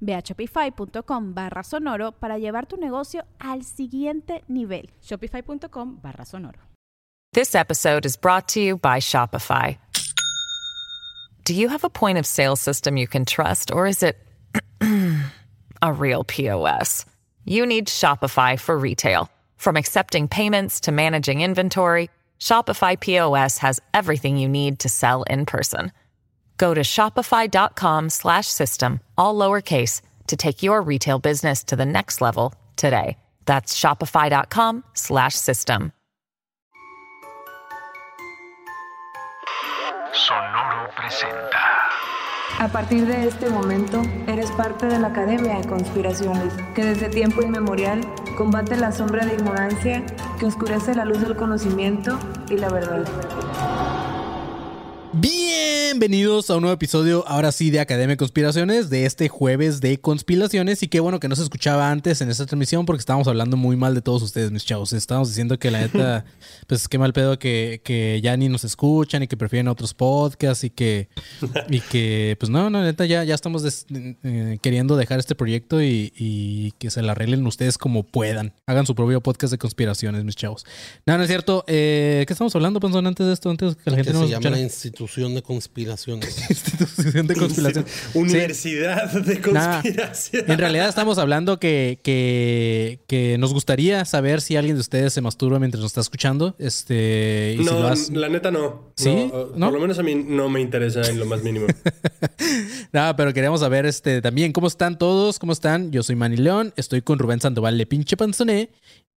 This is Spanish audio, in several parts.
Ve a shopify.com barra sonoro para llevar tu negocio al siguiente nivel. Shopify.com barra sonoro. This episode is brought to you by Shopify. Do you have a point of sale system you can trust, or is it a real POS? You need Shopify for retail. From accepting payments to managing inventory, Shopify POS has everything you need to sell in person. Go to shopify.com slash system, all lowercase, to take your retail business to the next level today. That's shopify.com slash system. Sonoro presenta. A partir de este momento, eres parte de la Academia de Conspiraciones, que desde tiempo inmemorial combate la sombra de ignorancia que oscurece la luz del conocimiento y la verdad. Bienvenidos a un nuevo episodio, ahora sí, de Academia de Conspiraciones, de este jueves de conspiraciones. Y qué bueno que no se escuchaba antes en esta transmisión porque estábamos hablando muy mal de todos ustedes, mis chavos. Estábamos diciendo que la neta, pues qué mal pedo que, que ya ni nos escuchan y que prefieren otros podcasts y que, y que pues no, no, neta, ya, ya estamos des- eh, queriendo dejar este proyecto y, y que se la arreglen ustedes como puedan. Hagan su propio podcast de conspiraciones, mis chavos. No, no es cierto. Eh, ¿Qué estamos hablando, Panzón, antes de esto? Antes que la gente que no se nos llama la escuchara? institución de conspiraciones. institución de conspiración. Universidad de Nah, conspiración. en realidad estamos hablando que, que, que nos gustaría saber si alguien de ustedes se masturba mientras nos está escuchando. Este, y si no, lo has- la neta no. ¿Sí? No, ¿No? Por lo menos a mí no me interesa en lo más mínimo. Nada, pero queríamos saber este, también cómo están todos, cómo están. Yo soy Manny León, estoy con Rubén Sandoval de Pinche Panzoné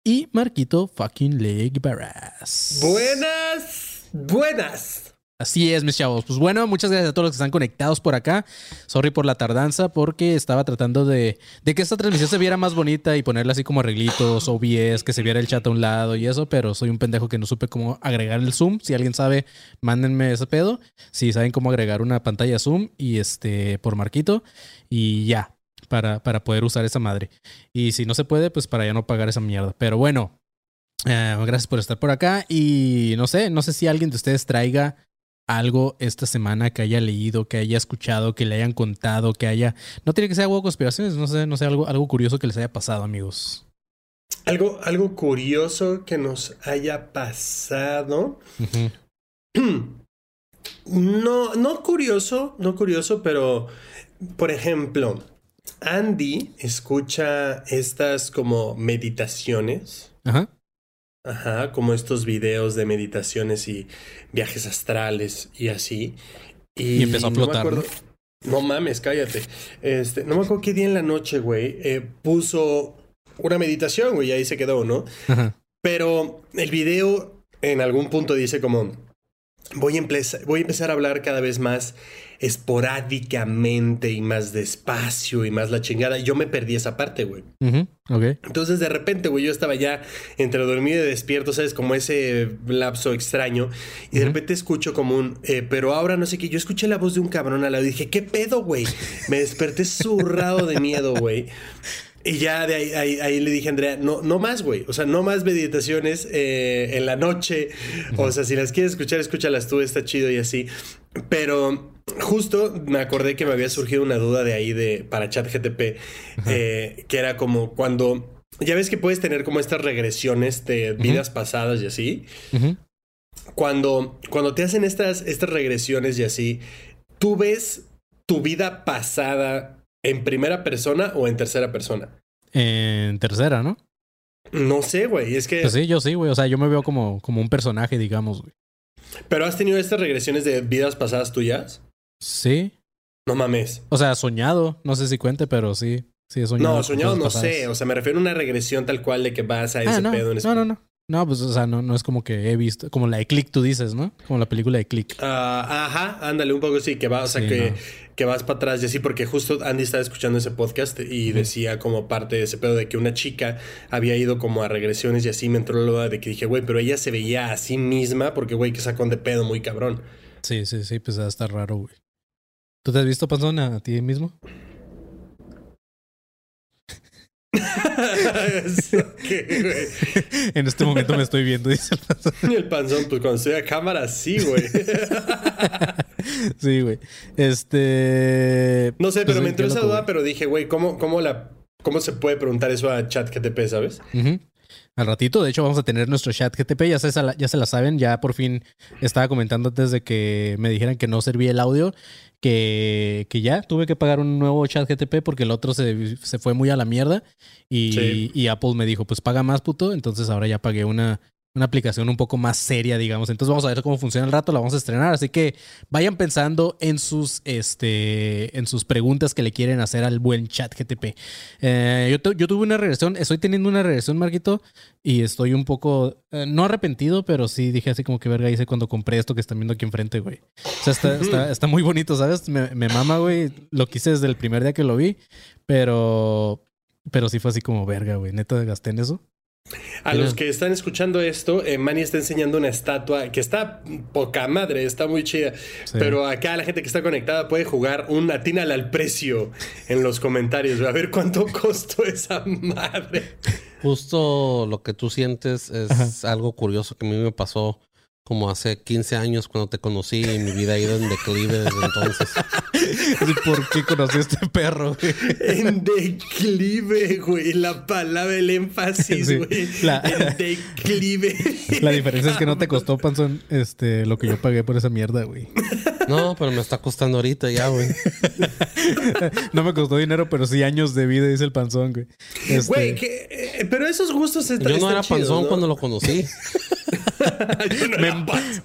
y Marquito fucking Leg Barras. buenas, buenas. Así es, mis chavos. Pues bueno, muchas gracias a todos los que están conectados por acá. Sorry por la tardanza, porque estaba tratando de, de que esta transmisión se viera más bonita y ponerla así como arreglitos, OBS, que se viera el chat a un lado y eso, pero soy un pendejo que no supe cómo agregar el zoom. Si alguien sabe, mándenme ese pedo. Si saben cómo agregar una pantalla zoom y este por Marquito y ya, para, para poder usar esa madre. Y si no se puede, pues para ya no pagar esa mierda. Pero bueno, eh, gracias por estar por acá y no sé, no sé si alguien de ustedes traiga algo esta semana que haya leído, que haya escuchado, que le hayan contado, que haya... No tiene que ser algo de conspiraciones, no sé, no sé, algo, algo curioso que les haya pasado, amigos. Algo, algo curioso que nos haya pasado. No, no curioso, no curioso, pero por ejemplo, Andy escucha estas como meditaciones. Ajá. Ajá, como estos videos de meditaciones y viajes astrales y así. Y empezó a no flotar, acuerdo- No mames, cállate. Este, no me acuerdo qué día en la noche, güey, eh, puso una meditación, güey, y ahí se quedó, ¿no? Ajá. Pero el video en algún punto dice como, voy a, empezar, voy a empezar a hablar cada vez más esporádicamente y más despacio y más la chingada. Yo me perdí esa parte, güey. Entonces de repente, güey, yo estaba ya entre dormido y despierto, ¿sabes? Como ese lapso extraño. Y de repente escucho como un, eh, pero ahora no sé qué. Yo escuché la voz de un cabrón al lado y dije, ¿qué pedo, güey? Me desperté zurrado de miedo, güey. Y ya de ahí, ahí- ahí le dije a Andrea, no, no más, güey. O sea, no más meditaciones eh, en la noche. O sea, si las quieres escuchar, escúchalas tú, está chido y así. Pero justo me acordé que me había surgido una duda de ahí de para ChatGTP, eh, que era como cuando. Ya ves que puedes tener como estas regresiones de vidas pasadas y así. Cuando, cuando te hacen estas, estas regresiones y así, tú ves tu vida pasada en primera persona o en tercera persona. En tercera, ¿no? No sé, güey. Es que. Pues sí, yo sí, güey. O sea, yo me veo como, como un personaje, digamos, güey. Pero has tenido estas regresiones de vidas pasadas tuyas. Sí. No mames. O sea, soñado. No sé si cuente, pero sí. Sí, he soñado. No, soñado no pasadas. sé. O sea, me refiero a una regresión tal cual de que vas a ese Ah, no, pedo en no, no, no. No, pues, o sea, no, no es como que he visto. Como la de Click, tú dices, ¿no? Como la película de Click. Ah, ajá, ándale, un poco sí, que vas, o sea, Sí, que, no. que vas para atrás y así, porque justo Andy estaba escuchando ese podcast y decía como parte de ese pedo de que una chica había ido como a regresiones y así me entró la duda de que dije, güey, pero ella se veía a sí misma porque, güey, que sacón de pedo muy cabrón. Sí, sí, sí, pues va estar raro, güey. ¿Tú te has visto, Panzón, a ti mismo? En este momento me estoy viendo, dice el Panzón. El panzón, pues cuando estoy a cámara, sí, güey. Sí, güey. Este. No sé, pues, pero me qué entró esa duda, pero dije, güey, ¿cómo, cómo, la, ¿cómo se puede preguntar eso a ChatGTP, sabes? Al ratito, de hecho, vamos a tener nuestro chat GTP. Ya se, ya se la saben, ya por fin estaba comentando antes de que me dijeran que no servía el audio, que, que ya tuve que pagar un nuevo chat GTP porque el otro se, se fue muy a la mierda. Y, Sí. y Apple me dijo, pues paga más, puto. Entonces ahora ya pagué una, una aplicación un poco más seria, digamos. Entonces vamos a ver cómo funciona el rato, la vamos a estrenar. Así que vayan pensando en sus, este, en sus preguntas que le quieren hacer al buen chat GTP. Eh, yo, tu- yo tuve una regresión, estoy teniendo una regresión, Marquito, y estoy un poco, eh, no arrepentido, pero sí dije así como que verga hice cuando compré esto que están viendo aquí enfrente, güey. O sea, está, está, está muy bonito, ¿sabes? Me, me mama, güey. Lo quise desde el primer día que lo vi, pero, pero sí fue así como verga, güey. Neta, gasté en eso. A Mira. los que están escuchando esto, eh, Manny está enseñando una estatua que está poca madre, está muy chida. Sí. Pero acá la gente que está conectada puede jugar un atínale al precio en los comentarios. A ver cuánto costó esa madre. Justo lo que tú sientes es algo curioso que a mí me pasó como hace 15 años cuando te conocí y mi vida ha ido en declive desde entonces. ¿Por qué conocí a este perro, güey? En declive, güey. La palabra, el énfasis, Sí. güey. La- En declive. La diferencia es que no te costó, Panzón, este, lo que yo pagué por esa mierda, güey. No, pero me está costando ahorita ya, güey. No me costó dinero, pero sí años de vida, dice el Panzón, güey. Este, Güey, que- eh, pero esos gustos están Yo no están era chidos, panzón ¿no? cuando lo conocí. Yo no me,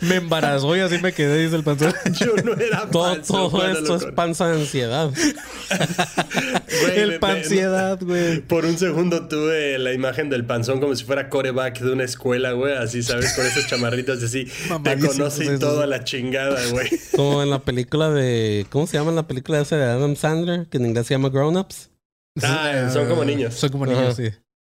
me embarazó y así me quedé, dice el Panzón. Yo no era Todo, panzón todo esto es panza de ansiedad. Güey, el me- pansiedad, güey. Por un segundo tuve la imagen del panzón como si fuera coreback de una escuela, güey. Así, ¿sabes? Con esas chamarritas así. Te conoce y todo a la chingada, güey. Como en la película de. ¿Cómo se llama la película esa de Adam Sandler? Que en inglés se llama Grown Ups. Ah, son como niños. Son como Ajá. niños, sí.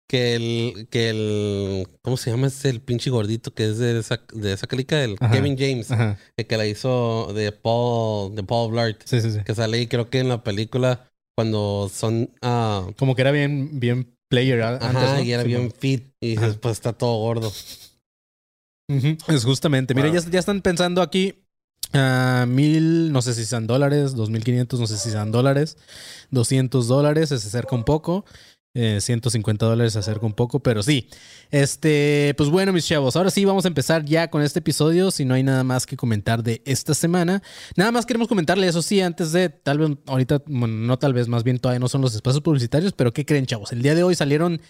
Que el. Que el. ¿Cómo se llama ese el pinche gordito que es de esa, de esa clica? El Ajá. Kevin James. Ajá. El que la hizo de Paul. De Paul Blart. Sí, sí, sí. Que sale ahí, creo que en la película. Cuando son. ah Como que era bien, bien player antes, Ajá, ¿no? y era bien fit. Y pues está todo gordo. Es justamente. Mira, ya, ya están pensando aquí ah, mil, no sé si sean dólares, dos mil quinientos, no sé si sean dólares, doscientos dólares, se acerca un poco. Eh, 150 dólares acerca un poco, pero sí. Este, pues bueno, mis chavos, ahora sí vamos a empezar ya con este episodio. Si no hay nada más que comentar de esta semana, nada más queremos comentarle, eso sí, antes de tal vez, ahorita, bueno, no tal vez, más bien todavía no son los espacios publicitarios, pero ¿qué creen, chavos? El día de hoy salieron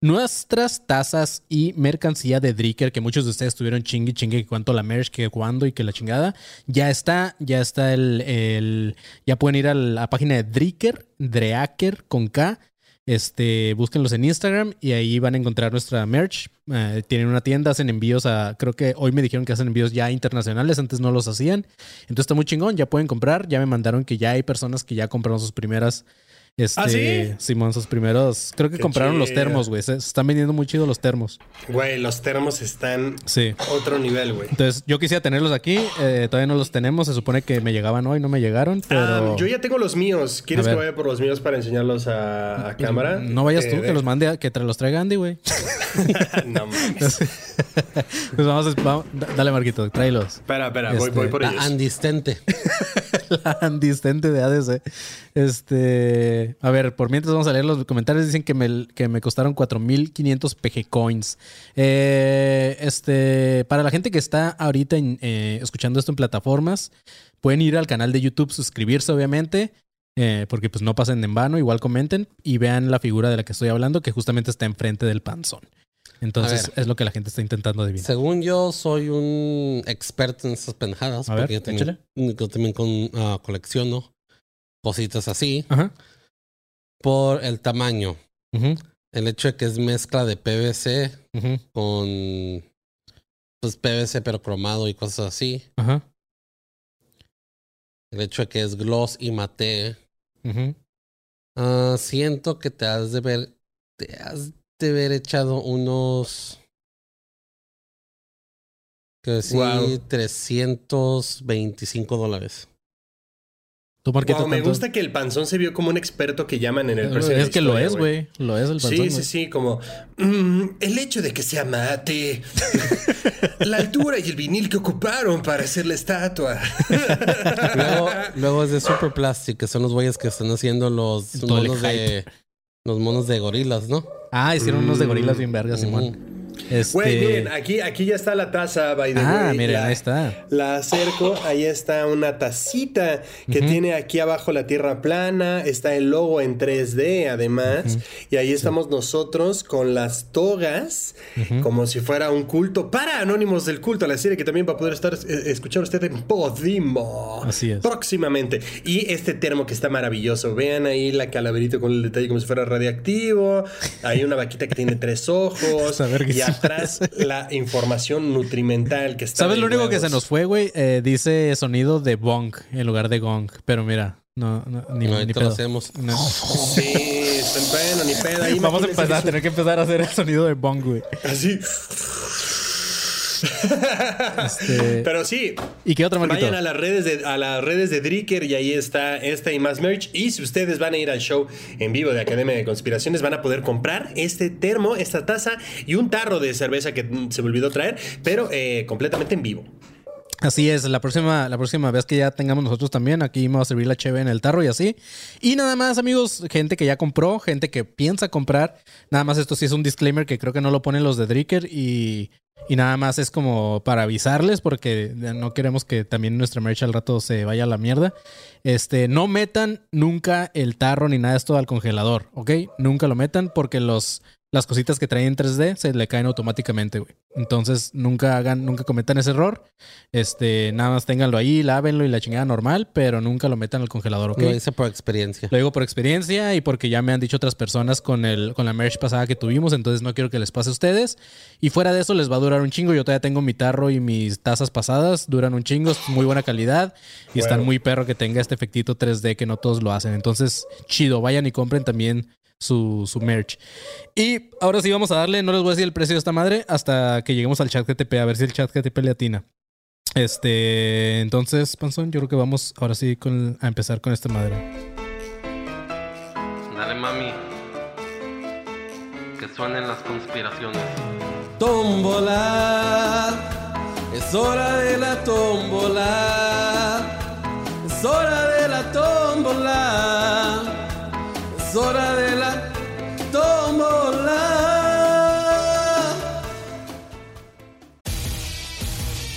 nuestras tazas y mercancía de Dricker, que muchos de ustedes tuvieron chingue, chingue, cuánto la merch, que cuándo y que la chingada. Ya está, ya está el, el- ya pueden ir a la página de Dricker, Dreaker con K. Este, búsquenlos en Instagram y ahí van a encontrar nuestra merch. Eh, tienen una tienda, hacen envíos a, creo que hoy me dijeron que hacen envíos ya internacionales, antes no los hacían. Entonces está muy chingón, ya pueden comprar. Ya me mandaron que ya hay personas que ya compraron sus primeras. Este, ¿Ah, sí? Simón, sus primeros. Creo que Qué compraron los termos, güey. Se, se están vendiendo muy chido los termos. Güey, los termos están Sí. otro nivel, güey. Entonces, yo quisiera tenerlos aquí. eh, todavía no los tenemos. Se supone que me llegaban hoy, no me llegaron. Pero. Ah, yo ya tengo los míos. ¿Quieres que vaya por los míos para enseñarlos a, a cámara? No vayas Eh, tú, que los mande, a- que te los traiga Andy, güey. no mames. pues vamos, a- vamos- dale, Marquito, tráelos. Espera, espera, voy, Este, voy por La ellos. andistente. La de ADC. Este. A ver, por mientras vamos a leer los comentarios. Dicen que me, que me costaron 4500 PG coins. Eh, este. Para la gente que está ahorita eh, escuchando esto en plataformas, pueden ir al canal de YouTube, suscribirse, obviamente. eh, porque pues no pasen en vano, igual comenten y vean la figura de la que estoy hablando, que justamente está enfrente del panzón. Entonces es lo que la gente está intentando adivinar. Según yo, soy un experto en esas pendejadas. A ver, porque yo también, yo también con, ah, colecciono cositas así. Ajá. Por el tamaño. Ujú, El hecho de que es mezcla de PVC con pues PVC pero cromado y cosas así. Ajá. El hecho de que es gloss y mate. ujú. Ah, siento que te has de ver, te has de haber echado unos, que sí, Wow. 325 dólares. ¿Tú, Wow, me gusta que el panzón se vio como un experto que llaman en el la Es que lo es, güey. Lo es el panzón. Sí, sí, sí, como mm, el hecho de que sea mate, la altura y el vinil que ocuparon para hacer la estatua. Luego, luego es de Super Plastic, que son los güeyes que están haciendo los monos de los monos de gorilas, ¿no? Ah, hicieron unos de gorilas bien vergas, Simón. Este... Güey, miren, aquí, aquí ya está la taza, by the Ah, way. miren, La- ahí está. La acerco, ahí está una tacita que tiene aquí abajo la tierra plana, está el logo en 3D además, y ahí estamos nosotros con las togas, como si fuera un culto para Anónimos del Culto, la serie que también va a poder estar eh, escuchar usted en Podimo. Así es. Próximamente. Y este termo que está maravilloso, vean ahí la calaverita con el detalle como si fuera radiactivo, hay una vaquita que tiene tres ojos, Está y verguísima atrás la información nutrimental que está ¿Sabes lo único que se nos fue, güey? Eh, dice sonido de bong en lugar de gong. Pero mira, no, no ni, No, ni ahorita pedo. lo hacemos. No. Sí, está ni pedo. Ahí Vamos a empezar a tener que empezar a hacer el sonido de bong, güey. Así. Este, Pero sí, ¿Y qué otro, Marquito? vayan a las redes de a las redes de Dricker y ahí está esta y más merch. Y si ustedes van a ir al show en vivo de Academia de Conspiraciones, van a poder comprar este termo, esta taza y un tarro de cerveza que se me olvidó traer, pero eh, completamente en vivo. Así es, la próxima, la próxima vez que ya tengamos nosotros también, aquí vamos a servir la cheve en el tarro y así. Y nada más, amigos, gente que ya compró, gente que piensa comprar. Nada más esto sí es un disclaimer que creo que no lo ponen los de Dricker y, y nada más es como para avisarles porque no queremos que también nuestra merch al rato se vaya a la mierda. Este, no metan nunca el tarro ni nada de esto al congelador, ¿ok? Nunca lo metan porque los, las cositas que traen en 3D se le caen automáticamente, güey. Entonces, nunca hagan, nunca cometan ese error. Este, nada más ténganlo ahí, lávenlo y la chingada normal, pero nunca lo metan al congelador, ¿ok? Lo hice por experiencia. Lo digo por experiencia y porque ya me han dicho otras personas con, el, con la merch pasada que tuvimos, entonces no quiero que les pase a ustedes. Y fuera de eso les va a durar un chingo. Yo todavía tengo mi tarro y mis tazas pasadas, duran un chingo, es muy buena calidad y están muy perro que tenga este efectito 3D que no todos lo hacen. Entonces, chido, vayan y compren también su, su merch. Y ahora sí vamos a darle, no les voy a decir el precio de esta madre hasta que lleguemos al chat GTP, a ver si el chat GTP le atina. Este, entonces, Panzón, yo creo que vamos ahora sí con, a empezar con esta madre. Dale, mami. Que suenen las conspiraciones. Tómbola. Es hora de la tómbola. Es hora de la tómbola. Es hora de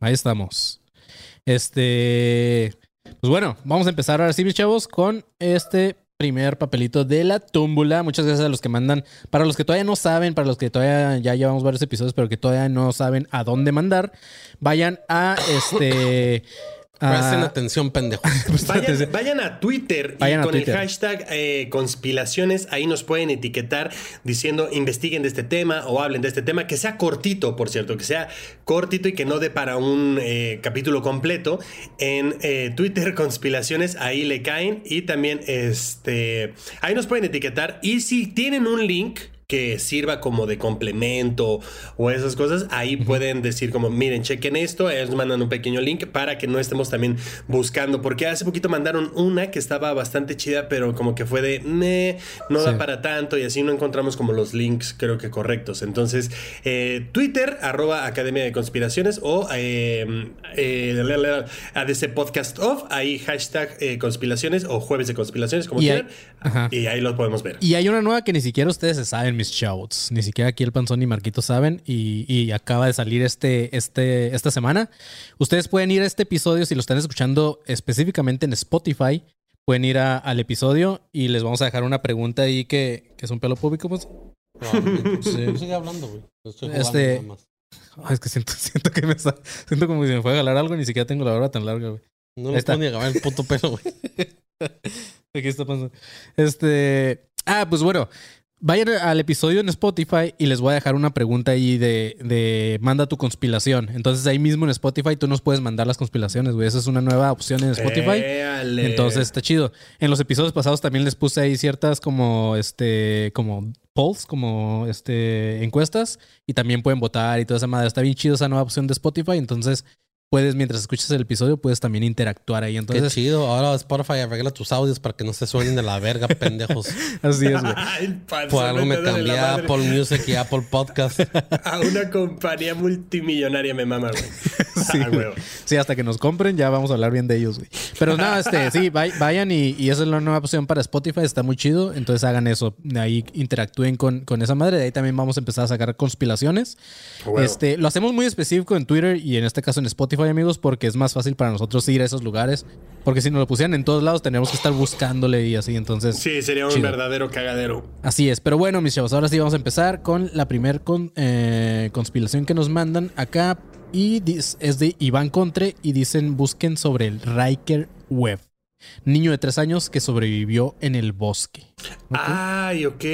Ahí estamos. Este. Pues bueno, vamos a empezar ahora sí, mis chavos, con este primer papelito de la túmbula. Muchas gracias a los que mandan. Para los que todavía no saben, para los que todavía ya llevamos varios episodios, pero que todavía no saben a dónde mandar, vayan a este. Presten Ah, atención, pendejos. Vayan, vayan a Twitter Vayan y a con Twitter. el hashtag eh, conspiraciones, ahí nos pueden etiquetar diciendo investiguen de este tema o hablen de este tema, que sea cortito, por cierto, que sea cortito y que no dé para un eh, capítulo completo. En eh, Twitter, conspiraciones, ahí le caen y también este, ahí nos pueden etiquetar y si tienen un link que sirva como de complemento o esas cosas, ahí pueden decir como, miren, chequen esto, ellos nos mandan un pequeño link para que no estemos también buscando, porque hace poquito mandaron una que estaba bastante chida, pero como que fue de, meh, no da para tanto y así no encontramos como los links creo que correctos. Entonces, eh, Twitter, arroba Academia de Conspiraciones o eh, eh, la, ADC Podcast Off, ahí hashtag eh, conspiraciones o jueves de conspiraciones, como Y quieran, y ahí los podemos ver. Y hay una nueva que ni siquiera ustedes se saben, mis chavos. Ni siquiera aquí el Panzón ni Marquito saben. Y, y acaba de salir este, este, esta semana. Ustedes pueden ir a este episodio si lo están escuchando específicamente en Spotify. Pueden ir a- al episodio y les vamos a dejar una pregunta ahí que, que es un pelo público. Pues. Sí. Sigue hablando, güey. Estoy jugando Este- nada más. Ay, es que siento, siento que me está, siento como si me fuera a jalar algo. Ni siquiera tengo la barba tan larga, güey. No está. puedo ni acabar el puto pelo, güey. Aquí está pasando. Este. Ah, pues bueno. Vayan al episodio en Spotify y les voy a dejar una pregunta ahí de, de manda tu conspiración. Entonces ahí mismo en Spotify tú nos puedes mandar las conspiraciones, güey. Esa es una nueva opción en Spotify. Éale. Entonces está chido. En los episodios pasados también les puse ahí ciertas como este como polls, como este encuestas y también pueden votar y toda esa madre. Está bien chido esa nueva opción de Spotify, entonces puedes mientras escuchas el episodio puedes también interactuar ahí. Qué Entonces chido. Ahora Spotify arregla tus audios para que no se suenen de la verga, pendejos. así es, güey. Por algo me cambié a. Apple Music y Apple Podcast. A una compañía multimillonaria me mama, güey. Sí, Ah. Sí, hasta que nos compren ya vamos a hablar bien de ellos, güey. Pero nada, este, sí, vay- vayan y, y esa es la nueva opción para Spotify, está muy chido. Entonces hagan eso, de ahí interactúen con, con esa madre. De ahí también vamos a empezar a sacar conspiraciones. Este, lo hacemos muy específico en Twitter y en este caso en Spotify, amigos, porque es más fácil para nosotros ir a esos lugares. Porque si nos lo pusieran en todos lados, tendríamos que estar buscándole y así. Entonces, Sí, sería un Chido. verdadero cagadero. Así es, pero bueno, mis chavos, ahora sí vamos a empezar con la primer con, eh, conspiración que nos mandan acá. Y es de Iván Contre y dicen busquen sobre el Riker Web. Niño de tres años que sobrevivió en el bosque. Ay, ok.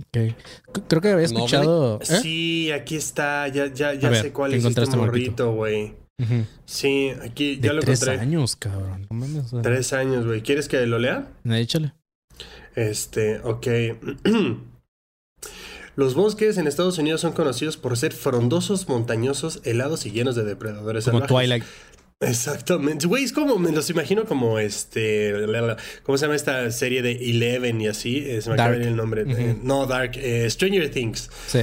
Ok. C- Creo que había escuchado... ¿eh? Sí, aquí está. Ya, ya, ya ver, sé cuál ¿qué es este morrito, güey. Sí, aquí De ya lo tres encontré. años, cabrón. No Tres años, güey. ¿Quieres que lo lea? Échale. Este, ok. Los bosques en Estados Unidos son conocidos por ser frondosos, montañosos, helados y llenos de depredadores Como salvajes. Twilight. Exactamente. Güey, es como, me los imagino como este. la, la, ¿Cómo se llama esta serie de Eleven y así? Eh, se me acaba el nombre. Eh, no, Dark. eh, Stranger Things. Sí.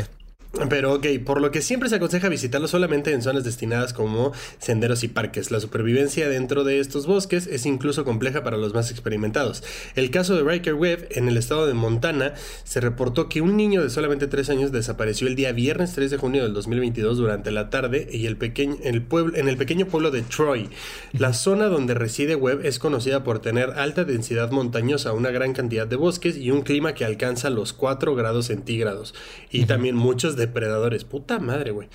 Pero ok, por lo que siempre se aconseja visitarlo solamente en zonas destinadas como senderos y parques. La supervivencia dentro de estos bosques es incluso compleja para los más experimentados. El caso de Riker Webb en el estado de Montana se reportó que un niño de solamente 3 años desapareció el día viernes 3 de junio del 2022 durante la tarde y el pequeño, el pueblo, en el pequeño pueblo de Troy. La zona donde reside Webb es conocida por tener alta densidad montañosa, una gran cantidad de bosques y un clima que alcanza los 4 grados centígrados. Y también muchos depredadores. Puta madre, güey.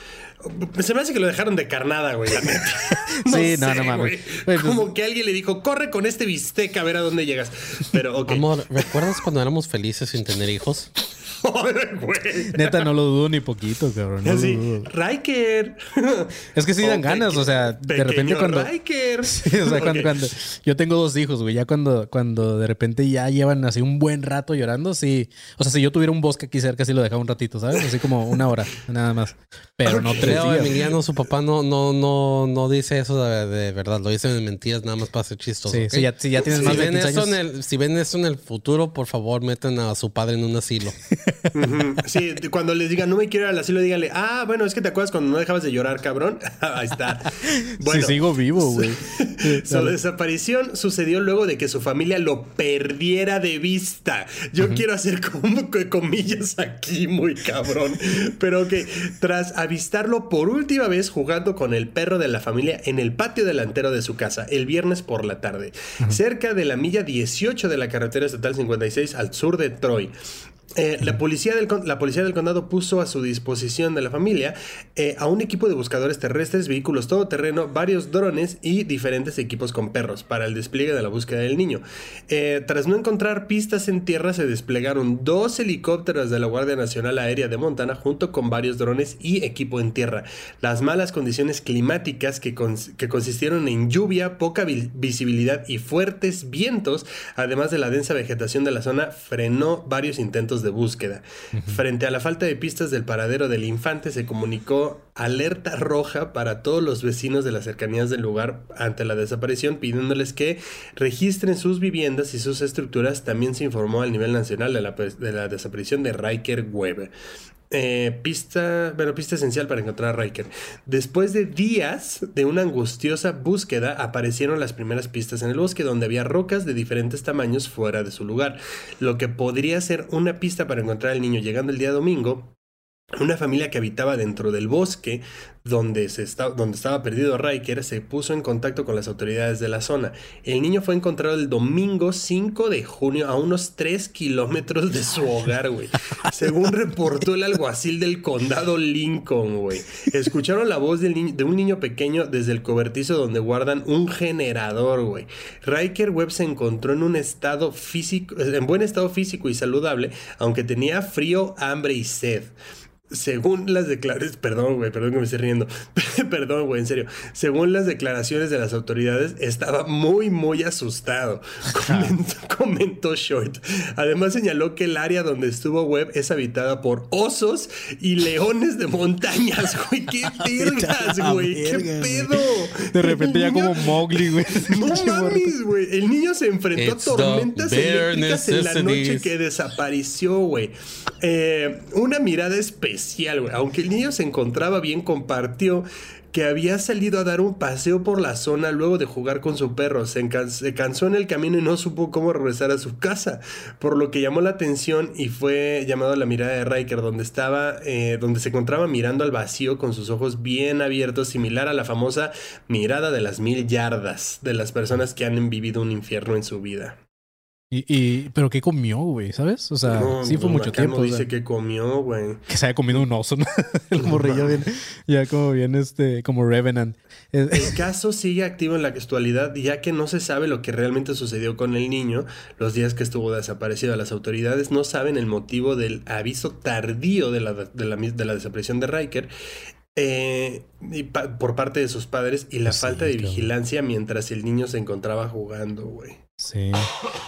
Se me hace que lo dejaron de carnada, güey, la neta. Sí, no, no mames. pues- Como que alguien le dijo, corre con este bistec a ver a dónde llegas. Pero, ok. Amor, ¿recuerdas cuando éramos felices sin tener hijos? Güey. Neta, no lo dudo ni poquito, cabrón. No Así. Riker. Es que sí dan Oh, ganas, o sea, de repente cuando... Riker. Sí, o sea, cuando, yo tengo dos hijos, güey, ya cuando, cuando de repente ya llevan así un buen rato llorando, sí. O sea, si yo tuviera un bosque aquí cerca, sí lo dejaba un ratito, ¿sabes? Así como una hora, nada más. Pero no tres días. Emiliano, su papá no, no, no, no dice eso de, de verdad, lo dice de mentiras nada más para ser chistoso. Sí, ¿ok? sí, ya, si ya tienes Si más de ven, 15 eso en el, si ven eso en el futuro, por favor, metan a su padre en un asilo. Sí, cuando les digan, no me quiero ir al asilo, díganle, ah, bueno, es que te acuerdas cuando no dejabas de llorar, cabrón. Ahí está. Bueno, si sigo vivo, güey. Su desaparición sucedió luego de que su familia lo perdiera de vista. Yo quiero hacer como que comillas aquí, muy cabrón. Pero que tras avistarlo por última vez jugando con el perro de la familia en el patio delantero de su casa el viernes por la tarde, cerca de la milla 18 de la carretera estatal 56 al sur de Troy. Eh, la, policía del, la policía del condado puso a su disposición de la familia eh, a un equipo de buscadores terrestres, vehículos todoterreno, varios drones y diferentes equipos con perros para el despliegue de la búsqueda del niño. Eh, tras no encontrar pistas en tierra, se desplegaron dos helicópteros de la Guardia Nacional Aérea de Montana junto con varios drones y equipo en tierra. Las malas condiciones climáticas que, que consistieron en lluvia, poca vi- visibilidad y fuertes vientos, además de la densa vegetación de la zona, frenó varios intentos de búsqueda. Frente a la falta de pistas del paradero del infante, se comunicó alerta roja para todos los vecinos de las cercanías del lugar ante la desaparición, pidiéndoles que registren sus viviendas y sus estructuras. También se informó al nivel nacional de la, de la desaparición de Riker Webb. Eh, pista, bueno, pista esencial para encontrar a Riker. Después de días de una angustiosa búsqueda, aparecieron las primeras pistas en el bosque, donde había rocas de diferentes tamaños fuera de su lugar. Lo que podría ser una pista para encontrar al niño llegando el día domingo. Una familia que habitaba dentro del bosque donde, se está, donde estaba perdido Riker se puso en contacto con las autoridades de la zona. El niño fue encontrado el domingo 5 de junio a unos 3 kilómetros de su hogar, güey. Según reportó el alguacil del condado Lincoln, güey. Escucharon la voz del de un niño pequeño desde el cobertizo donde guardan un generador, güey. Riker Webb se encontró en un estado físico, en buen estado físico y saludable, aunque tenía frío, hambre y sed. Según las declaraciones, perdón, güey, perdón que me esté riendo. perdón, güey, en serio. Según las declaraciones de las autoridades, estaba muy, muy asustado. Comentó, comentó Short. Además, señaló que el área donde estuvo Webb es habitada por osos y leones de montañas, güey. ¡Qué vergas, güey! ¡Qué pedo! De repente ya como Mowgli, güey. no mames, güey. El niño se enfrentó It's a tormentas eléctricas en la noche que desapareció, güey. Eh, una mirada especial, Aunque el niño se encontraba bien, compartió que había salido a dar un paseo por la zona luego de jugar con su perro. Se cansó en el camino y no supo cómo regresar a su casa, por lo que llamó la atención y fue llamado a la mirada de Riker, donde estaba, eh, donde se encontraba mirando al vacío con sus ojos bien abiertos, similar a la famosa mirada de las mil yardas de las personas que han vivido un infierno en su vida. Y, y- pero qué comió, güey, ¿sabes? O sea, No, sí fue no, mucho no tiempo. o sea, dice que comió, güey. que se haya comido un oso, ¿no? El morrillo bien, ya como bien, este, como Revenant. El caso sigue activo en la actualidad, ya que no se sabe lo que realmente sucedió con el niño los días que estuvo desaparecido. Las autoridades no saben el motivo del aviso tardío de la, de la, de la desaparición de Riker. eh, y pa- por parte de sus padres y la sí, falta de vigilancia mientras el niño se encontraba jugando, güey. Sí.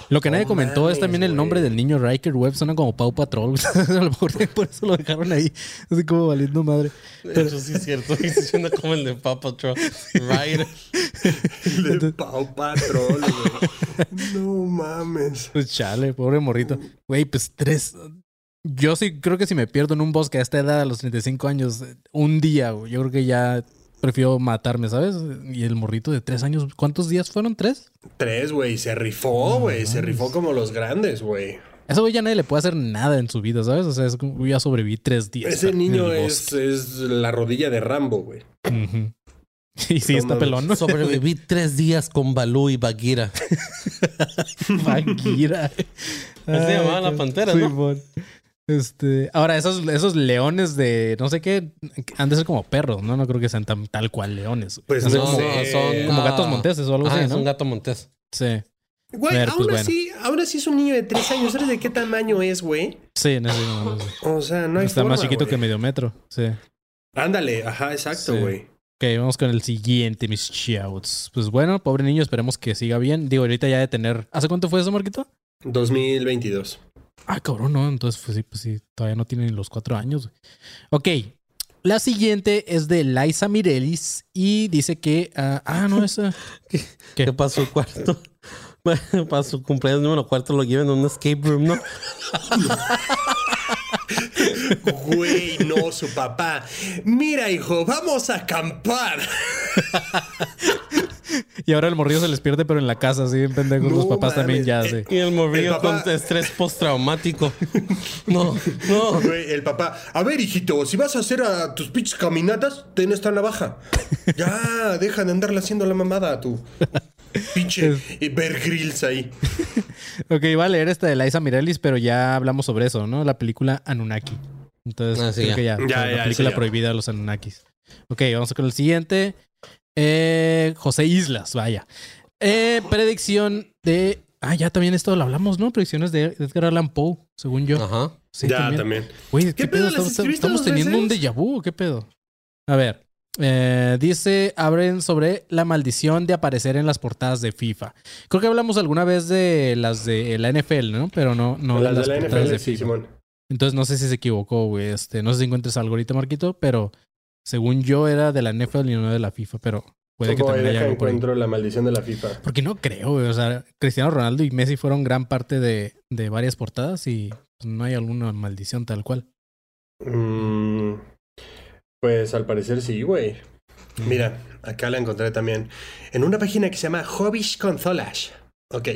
Lo que nadie comentó es también el nombre del niño Riker Webb. Suena como Pau Patrol. a lo mejor por eso lo dejaron ahí. Así como valiendo madre. Eso sí es cierto. Y se suena como el de Paw Patrol. Right. De Pau Patrol, güey. No mames. Pues chale, pobre morrito. Güey, pues tres. Yo sí creo que si me pierdo en un bosque a esta edad, a los 35 años, un día, güey, yo creo que ya prefiero matarme, ¿sabes? Y el morrito de tres años, ¿cuántos días fueron? ¿Tres? Tres, güey. Se rifó, güey. Se rifó como los grandes, güey. Eso güey ya nadie le puede hacer nada en su vida, ¿sabes? O sea, es como, ya sobreviví tres días. Ese niño es, la rodilla de Rambo, güey. Y sí, está pelón, ¿no? Sobreviví tres días con Balú y Bagheera. Bagheera. Así se llamaba la pantera, ¿no? Simón. Este, ahora, esos, esos leones de no sé qué han de ser como perros, ¿no? No creo que sean tan, tal cual leones. Pues no como, sé. son como ah, gatos monteses o algo así, es ¿no? un gato montés. Sí. Güey, Ver, aún pues, bueno. así, aún así es un niño de tres años. ¿Sabes de qué tamaño es, güey? Sí, no sé, no, no. O sea, no hay Está más chiquito güey. que medio metro. Sí. Ándale, ajá, exacto, Sí. güey. Ok, vamos con el siguiente, mis shouts. Pues bueno, pobre niño, esperemos que siga bien. Digo, ahorita ya de tener. ¿Hace cuánto fue eso, Marquito? 2022. Ah, cabrón, no. Entonces, pues sí, pues sí, todavía no tienen los cuatro años. Ok. La siguiente es de Liza Mirelis y dice que. ah, ah, no, esa. ¿Qué? ¿Qué pasó su cuarto? Para su cumpleaños número cuarto lo llevan a un escape room, ¿no? Güey, no, su papá. Mira, hijo, vamos a acampar. Y ahora el morrillo se les pierde, pero en la casa, así, en pendejos. No los papás también ya, Eh, sí. Y el morrillo El papá- con estrés postraumático. No, no. Güey, el papá. A ver, hijito, si vas a hacer a tus pinches caminatas, ten esta navaja. Ya, deja de andarle haciendo la mamada a tú. Pinche Bear Grylls ahí. Ok, iba a leer esta de Liza Mirelis, pero ya hablamos sobre eso, ¿no? La película Anunnaki. Entonces, Ah, sí, creo ya. que ya. Ya, o sea, ya, la película sí, prohibida de los Anunnakis. Ok, vamos con el siguiente. Eh, José Islas, vaya. Eh, predicción de. Ah, ya también esto lo hablamos, ¿no? Predicciones de Edgar Allan Poe, según yo. Ajá. Sí, ya, también. Güey, ¿qué, ¿Qué pedo? ¿Estamos, teniendo un déjà vu o qué pedo? A ver. Eh, dice, abren sobre la maldición de aparecer en las portadas de FIFA. Creo que hablamos alguna vez de las de la NFL, ¿no? Pero no, no Las de las de la portadas NFL, de sí, FIFA. Simón. Entonces no sé si se equivocó, güey. Este, no sé si encuentres algo ahorita, Marquito, pero según yo era de la NFL y no de la FIFA, pero puede que también haya algo por ahí. encuentro la maldición de la FIFA. Porque no creo, güey. O sea, Cristiano Ronaldo y Messi fueron gran parte de, de varias portadas y pues, no hay alguna maldición tal cual. Mm, pues al parecer sí, güey. Mira, acá la encontré también. En una página que se llama Hobbies Consolas. Ok.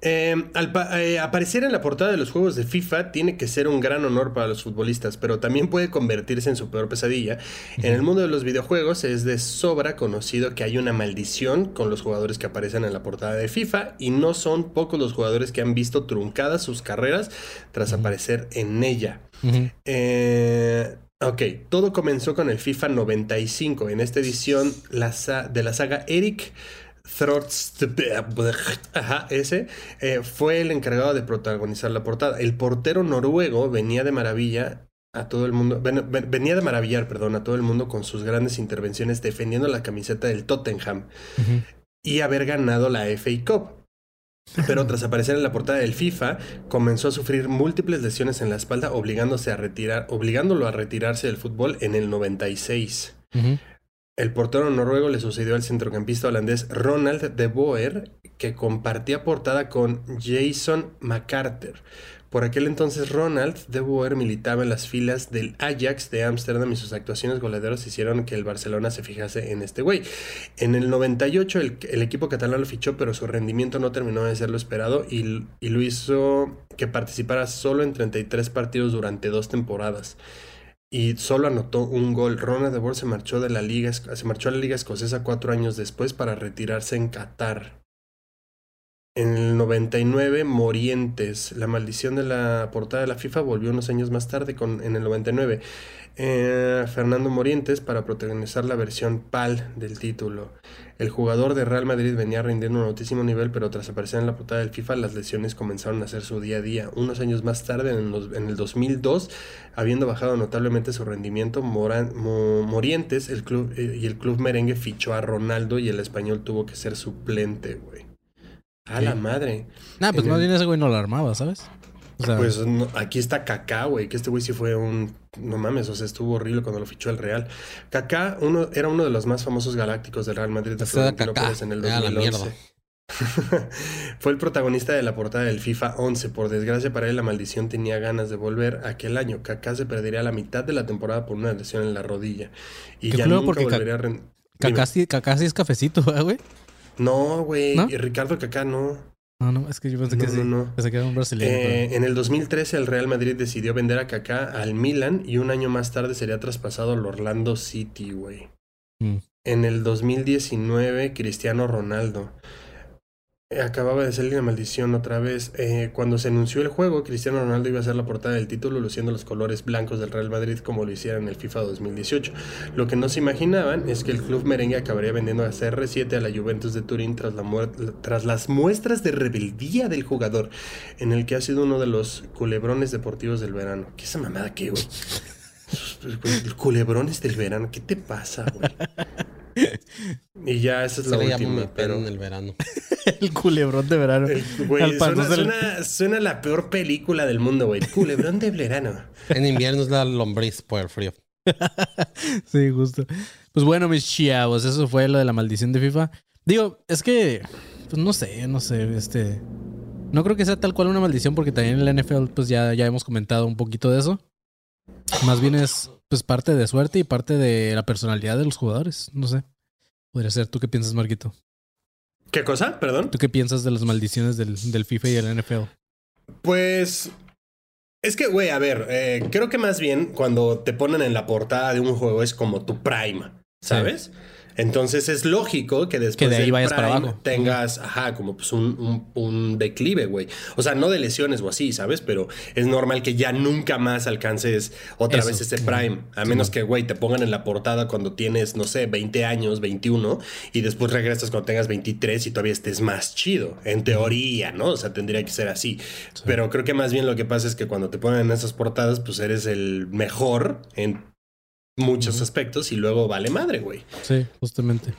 Eh, al eh, aparecer en la portada de los juegos de FIFA tiene que ser un gran honor para los futbolistas, pero también puede convertirse en su peor pesadilla. En el mundo de los videojuegos es de sobra conocido que hay una maldición con los jugadores que aparecen en la portada de FIFA y no son pocos los jugadores que han visto truncadas sus carreras tras aparecer en ella. Eh, ok, todo comenzó con el FIFA 95. En esta edición la de la saga Eric ajá, ese, eh, fue el encargado de protagonizar la portada. El portero noruego venía de maravilla a todo el mundo, ven- ven- venía de maravillar, perdón, a todo el mundo con sus grandes intervenciones defendiendo la camiseta del Tottenham y haber ganado la FA Cup. Pero tras aparecer en la portada del FIFA, comenzó a sufrir múltiples lesiones en la espalda, obligándose a retirar, obligándolo a retirarse del fútbol en el 96. Ujú. El portero noruego le sucedió al centrocampista holandés Ronald de Boer, que compartía portada con Jason McCarter. Por aquel entonces Ronald de Boer militaba en las filas del Ajax de Ámsterdam y sus actuaciones goleadoras hicieron que el Barcelona se fijase en este güey. En el 98 el, el equipo catalán lo fichó, pero su rendimiento no terminó de ser lo esperado y, y lo hizo que participara solo en 33 partidos durante dos temporadas y solo anotó un gol. Ronald de Boer se marchó de la liga, se marchó a la liga escocesa cuatro años después para retirarse en Qatar. En el 99, Morientes, la maldición de la portada de la FIFA volvió unos años más tarde, con, en el 99. Eh, Fernando Morientes para protagonizar la versión PAL del título. El jugador de Real Madrid venía rindiendo un altísimo nivel, pero tras aparecer en la portada del FIFA, las lesiones comenzaron a ser su día a día. Unos años más tarde, en, los- en el 2002, habiendo bajado notablemente su rendimiento, Morientes el club, eh, y el club merengue fichó a Ronaldo y el español tuvo que ser suplente, güey. A la madre. Nah, pues más bien ese güey no lo armaba, ¿sabes? O sea, Pues no, aquí está Kaká, güey, que este güey sí fue un... No mames, o sea, estuvo horrible cuando lo fichó el Real. Kaká uno, era uno de los más famosos galácticos del Real Madrid de Florentino Pérez en el era la 2011. fue el protagonista de la portada del FIFA 11. Por desgracia para él, la maldición tenía ganas de volver aquel año. Kaká se perdería la mitad de la temporada por una lesión en la rodilla. Y ya nunca volvería a... Kaká sí, Kaká sí es cafecito, ¿verdad, güey? No, güey. ¿No? Ricardo Kaká no. No, no, es que yo pensé que sí. no, no. Pensé que era un brasileño. Eh, en el 2013 el Real Madrid decidió vender a Kaká al Milan y un año más tarde sería traspasado al Orlando City, güey. Mm. En el 2019 Cristiano Ronaldo. Eh, Acababa de salir la maldición otra vez. Eh, cuando se anunció el juego, Cristiano Ronaldo iba a ser la portada del título luciendo los colores blancos del Real Madrid como lo hiciera en el FIFA 2018. Lo que no se imaginaban es que el club merengue acabaría vendiendo a CR7 a la Juventus de Turín tras, la tras las muestras de rebeldía del jugador, en el que ha sido uno de los culebrones deportivos del verano. ¿Qué esa mamada qué, güey? Culebrones del verano, ¿qué te pasa, güey? Y ya, esa es la Se le llama mi última, pero... en el verano. el culebrón de verano. El- Güey, suena, del- suena- suena la peor película del mundo, güey. Culebrón de verano. En invierno es la lombriz por el frío. Sí, justo. Pues bueno, mis chavos, eso fue lo de la maldición de FIFA. Digo, es que, pues no sé, no sé, este... No creo que sea tal cual una maldición porque también en la NFL pues ya, ya hemos comentado un poquito de eso. Más bien es pues parte de suerte y parte de la personalidad de los jugadores, no sé. Podría ser, ¿tú qué piensas, Marquito? ¿Qué cosa? Perdón. ¿Tú qué piensas de las maldiciones del, del FIFA y el NFL? Pues. Es que, güey, a ver, eh, creo que más bien cuando te ponen en la portada de un juego es como tu prime, ¿sabes? Entonces es lógico que después Que de ahí del vayas para Prime abajo. tengas, ajá, como pues un, un- un declive, güey. O sea, no de lesiones o así, ¿sabes? Pero es normal que ya nunca más alcances otra Eso. vez ese Prime. A menos que, güey, te pongan en la portada cuando tienes, no sé, 20 años, 21, y después regresas cuando tengas 23 y todavía estés más chido. En teoría, ¿no? O sea, tendría que ser así. Pero creo que más bien lo que pasa es que cuando te ponen en esas portadas, pues eres el mejor en muchos aspectos y luego vale madre, güey. Sí, justamente.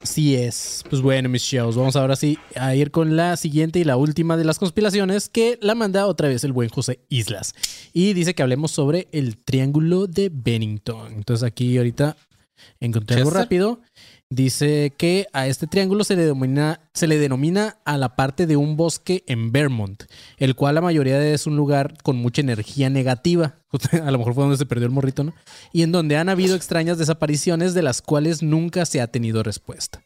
Así es. Pues bueno, mis shows, vamos ahora sí a ir con la siguiente y la última de las conspiraciones que la manda otra vez el buen José Islas. Y dice que hablemos sobre el triángulo de Bennington. Entonces aquí ahorita encontré algo rápido. Dice que a este triángulo se le, denomina, a la parte de un bosque en Vermont, el cual la mayoría es un lugar con mucha energía negativa. A lo mejor fue donde se perdió el morrito, ¿no? Y en donde han habido extrañas desapariciones de las cuales nunca se ha tenido respuesta.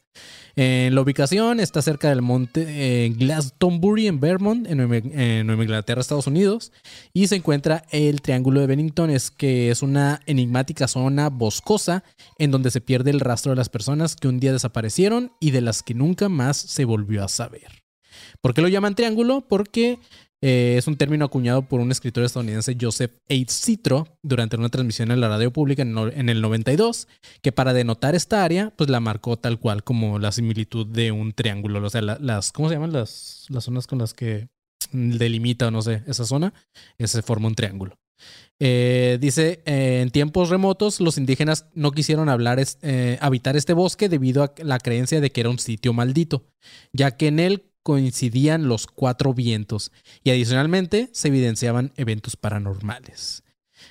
En la ubicación está cerca del monte eh, Glastonbury en Vermont, en Nueva, en Nueva Inglaterra, Estados Unidos, y se encuentra el Triángulo de Bennington, es que es una enigmática zona boscosa en donde se pierde el rastro de las personas que un día desaparecieron y de las que nunca más se volvió a saber. ¿Por qué lo llaman triángulo? Porque eh, es un término acuñado por un escritor estadounidense, Joseph H. Citro, durante una transmisión en la radio pública en, el 92, que para denotar esta área, pues la marcó tal cual como la similitud de un triángulo. O sea, la- las, ¿cómo se llaman las, las zonas con las que delimita o no sé, esa zona? Ese forma un triángulo. Eh, dice, eh, en tiempos remotos los indígenas no quisieron hablar eh, habitar este bosque debido a la creencia de que era un sitio maldito, ya que en él coincidían los cuatro vientos y adicionalmente se evidenciaban eventos paranormales.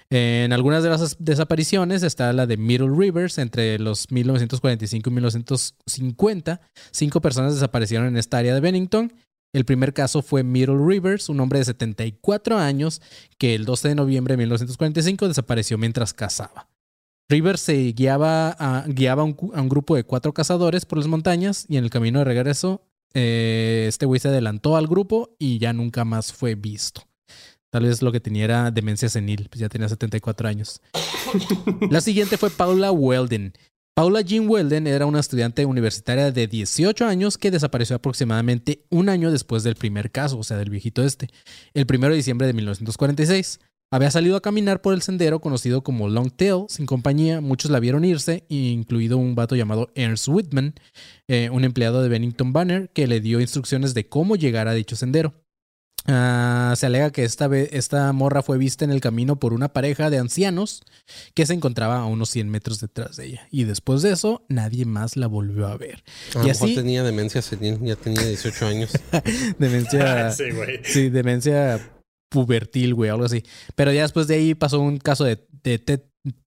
En algunas de las desapariciones está la de Middle Rivers entre los 1945 y 1950. Cinco personas desaparecieron en esta área de Bennington. El primer caso fue Middle Rivers, un hombre de 74 años que el 12 de noviembre de 1945 desapareció mientras cazaba. Rivers se guiaba, a, guiaba a un, cu- a un grupo de cuatro cazadores por las montañas y en el camino de regreso eh, este güey se adelantó al grupo y ya nunca más fue visto. Tal vez lo que tenía era demencia senil, pues ya tenía 74 años. La siguiente fue Paula Weldon. Paula Jean Weldon era una estudiante universitaria de 18 años que desapareció aproximadamente un año después del primer caso, o sea, del viejito este, el 1 de diciembre de 1946. Había salido a caminar por el sendero conocido como Long Tail sin compañía. Muchos la vieron irse, incluido un vato llamado Ernst Whitman, eh, un empleado de Bennington Banner, que le dio instrucciones de cómo llegar a dicho sendero. Ah, se alega que esta, esta morra fue vista en el camino por una pareja de ancianos que se encontraba a unos 100 metros detrás de ella. Y después de eso, nadie más la volvió a ver. A lo y mejor así, tenía demencia senil, ya tenía 18 años. demencia. Sí, güey. Sí, demencia pubertil, güey, algo así. Pero ya después de ahí pasó un caso de, de Ted-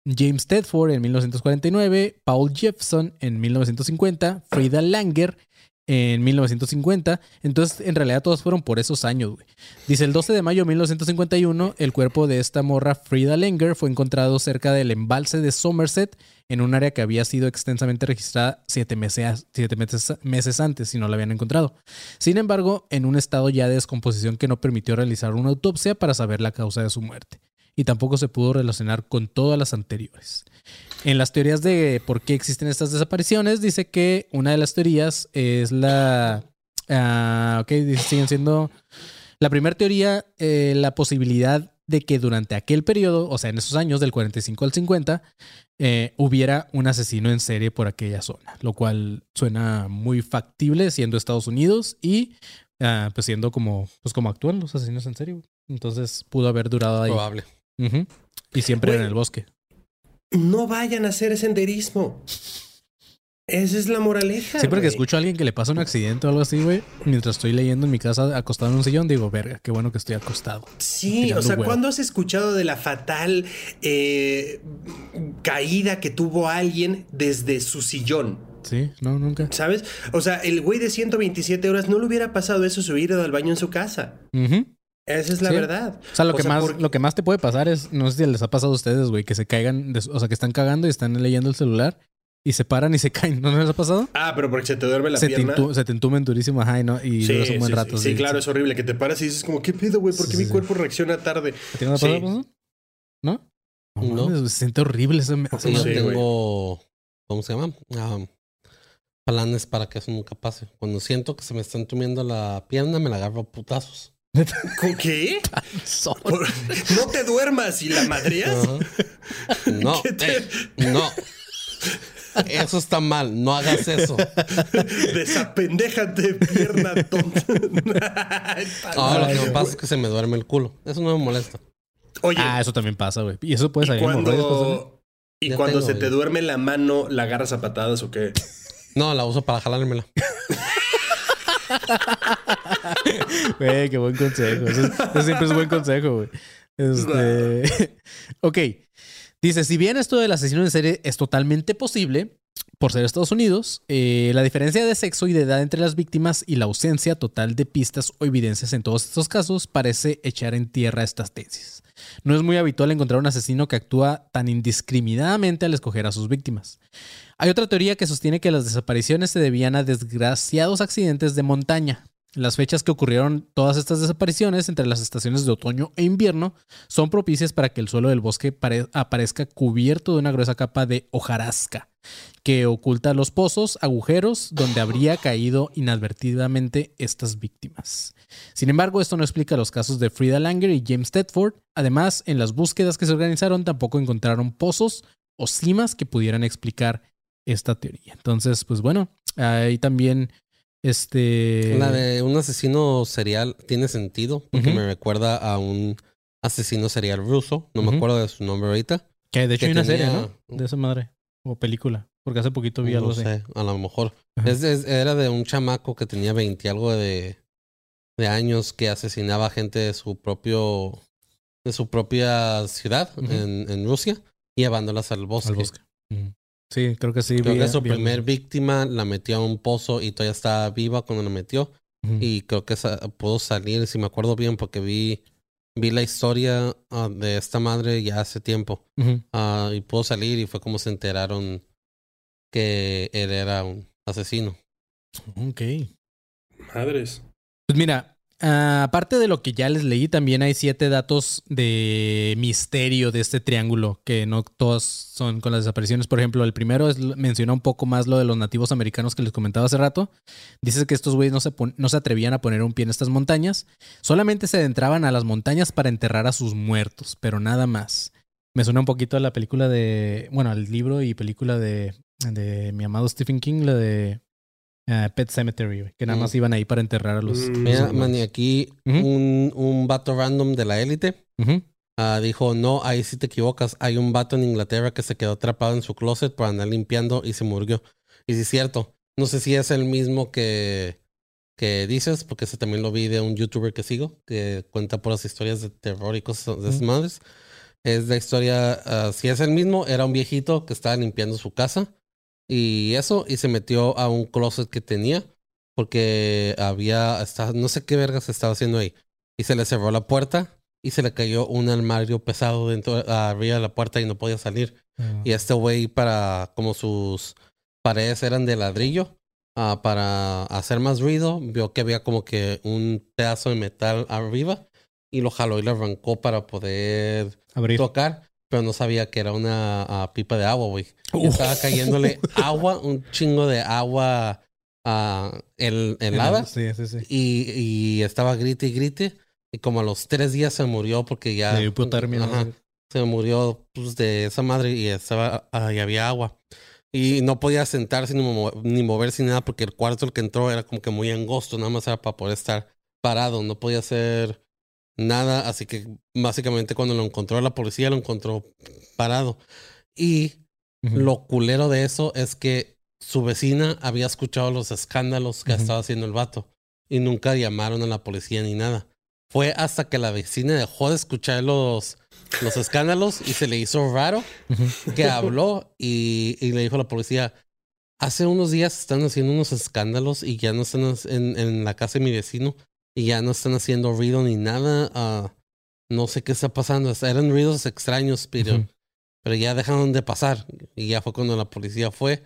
James Tedford en 1949, Paul Jefferson en 1950, Frida Langer en 1950. Entonces, en realidad todos fueron por esos años. Dice, el 12 de mayo de 1951, el cuerpo de esta morra, Frida Langer, fue encontrado cerca del embalse de Somerset, en un área que había sido extensamente registrada siete meses, meses, meses antes y no la habían encontrado. Sin embargo, en un estado ya de descomposición que no permitió realizar una autopsia para saber la causa de su muerte. Y tampoco se pudo relacionar con todas las anteriores. En las teorías de por qué existen estas desapariciones, dice que una de las teorías es la... ah, ok, dice, siguen siendo... La primera teoría, eh, la posibilidad de que durante aquel periodo, o sea, en esos años del 45 al 50, eh, hubiera un asesino en serie por aquella zona, lo cual suena muy factible siendo Estados Unidos y ah, pues siendo como, pues como actúan los asesinos en serie. Entonces pudo haber durado ahí. Probable. Y siempre en el bosque. No vayan a hacer senderismo. Esa es la moraleja. Siempre que güey. escucho a alguien que le pasa un accidente o algo así, güey, mientras estoy leyendo en mi casa acostado en un sillón, digo, verga, qué bueno que estoy acostado. Sí, o sea, huevo. ¿cuándo has escuchado de la fatal eh, caída que tuvo alguien desde su sillón? Sí, no, nunca. ¿Sabes? O sea, el güey de 127 horas no le hubiera pasado eso si hubiera ido al baño en su casa. Esa es la Sí. verdad. O sea, lo, que más, por- lo que más te puede pasar es, no sé si les ha pasado a ustedes, güey, que se caigan, de o sea, que están cagando y están leyendo el celular y se paran y se caen. ¿No les ha pasado? Ah, pero porque se te duerme la se, te pierna. intu- se te entumen durísimo, ajá, y, no, y Sí, duras un buen sí, rato. sí, sí, claro, es horrible que te paras y dices como, ¿qué pedo, güey? ¿Por qué Sí, mi sí, sí. cuerpo reacciona tarde? ¿A ti no te Sí. pasado? ¿No? No, No. mames, se siente horrible. Eso me, yo tengo. ¿Cómo se llama? Ah, planes para que eso nunca pase. Cuando siento que se me está entumiendo la pierna, me la agarro a putazos. ¿Con qué? Por- no te duermas y la madreas. No, ¿Qué te- eh, no. Eso está mal, no hagas eso. Desapendéjate, pierna tonta. Ahora lo que me pasa es que se me duerme el culo. Eso no me molesta. Oye, Ah, eso también pasa, güey. Y eso puede y salir hemorroides, pues, cuando, y Ya cuando tengo, se te duerme la mano, ¿la agarras a patadas o qué? No, la uso para jalármela. Güey, qué buen consejo. Eso, siempre es buen consejo, güey. Este... ok. Dice, si bien esto del asesino en serie es totalmente posible, por ser Estados Unidos, eh, la diferencia de sexo y de edad entre las víctimas y la ausencia total de pistas o evidencias en todos estos casos parece echar en tierra estas tesis. No es muy habitual encontrar un asesino que actúa tan indiscriminadamente al escoger a sus víctimas. Hay otra teoría que sostiene que las desapariciones se debían a desgraciados accidentes de montaña. Las fechas que ocurrieron todas estas desapariciones entre las estaciones de otoño e invierno son propicias para que el suelo del bosque pare- aparezca cubierto de una gruesa capa de hojarasca que oculta los pozos, agujeros donde habría caído inadvertidamente estas víctimas. Sin embargo, esto no explica los casos de Frida Langer y James Tedford. Además, en las búsquedas que se organizaron tampoco encontraron pozos o cimas que pudieran explicar esta teoría. Entonces, pues bueno, ahí también este La de un asesino serial tiene sentido porque me recuerda a un asesino serial ruso. No me acuerdo de su nombre ahorita. que de hecho que hay una tenía- serie, ¿no? De esa madre o película, porque hace poquito vi algo No así. sé, a lo mejor. Es- es- era de un chamaco que tenía 20 algo de, de años que asesinaba gente de su propio de su propia ciudad en Rusia y llevándolas al bosque. Al bosque. Sí, creo que sí. Creo vi- que su vi primer víctima la metió a un pozo y todavía estaba viva cuando la metió. Ujú. Y creo que pudo salir, si me acuerdo bien, porque vi, vi la historia ah, de esta madre ya hace tiempo. Ujú. Ah, y pudo salir y fue como se enteraron que él era un asesino. Ok. Madres. Pues mira, ah, aparte de lo que ya les leí, también hay siete datos de misterio de este triángulo, que no todos son con las desapariciones. Por ejemplo, el primero es, menciona un poco más lo de los nativos americanos que les comentaba hace rato. Dice que estos güeyes no se, no se atrevían a poner un pie en estas montañas, solamente se adentraban a las montañas para enterrar a sus muertos, pero nada más. Me suena un poquito a la película de, bueno, al libro y película de, de mi amado Stephen King, la de ah, Pet Cemetery, güey, que nada más Mm. iban ahí para enterrar a los... Mm. los Mira, man, y aquí un, un vato random de la élite ah, dijo, no, ahí sí te equivocas. Hay un vato en Inglaterra que se quedó atrapado en su closet por andar limpiando y se murió. Y sí es cierto. No sé si es el mismo que, que dices, porque ese también lo vi de un youtuber que sigo, que cuenta puras historias de terror y cosas de esas Ujú. madres. Es la historia, ah, si es el mismo, era un viejito que estaba limpiando su casa y eso, y se metió a un closet que tenía porque había, estaba- no sé qué vergas estaba haciendo ahí. Y se le cerró la puerta y se le cayó un armario pesado dentro, arriba de la puerta y no podía salir. Y este güey, para, como sus paredes eran de ladrillo, ah, para hacer más ruido, vio que había como que un pedazo de metal arriba y lo jaló y lo arrancó para poder Abrir. tocar, pero no sabía que era una ah, pipa de agua, güey. Uf. Estaba cayéndole agua, un chingo de agua ah, hel- helada. Sí, sí, sí. Y, y estaba grite y grite. Y como a los tres días se murió porque ya. De hipotermia, ¿no? Ajá. se murió pues, de esa madre y estaba ah, y había agua. Y no podía sentarse ni, mo- ni moverse ni nada porque el cuarto el que entró era como que muy angosto, nada más era para poder estar parado, no podía hacer nada, así que básicamente cuando lo encontró la policía lo encontró parado. Y lo culero de eso es que su vecina había escuchado los escándalos que estaba haciendo el vato y nunca llamaron a la policía ni nada. Fue hasta que la vecina dejó de escuchar los, los escándalos y se le hizo raro que habló y, y le dijo a la policía, hace unos días están haciendo unos escándalos y ya no están en, en la casa de mi vecino y ya no están haciendo ruido ni nada. ah, no sé qué está pasando. Eran ruidos extraños, pero, pero ya dejaron de pasar. Y ya fue cuando la policía fue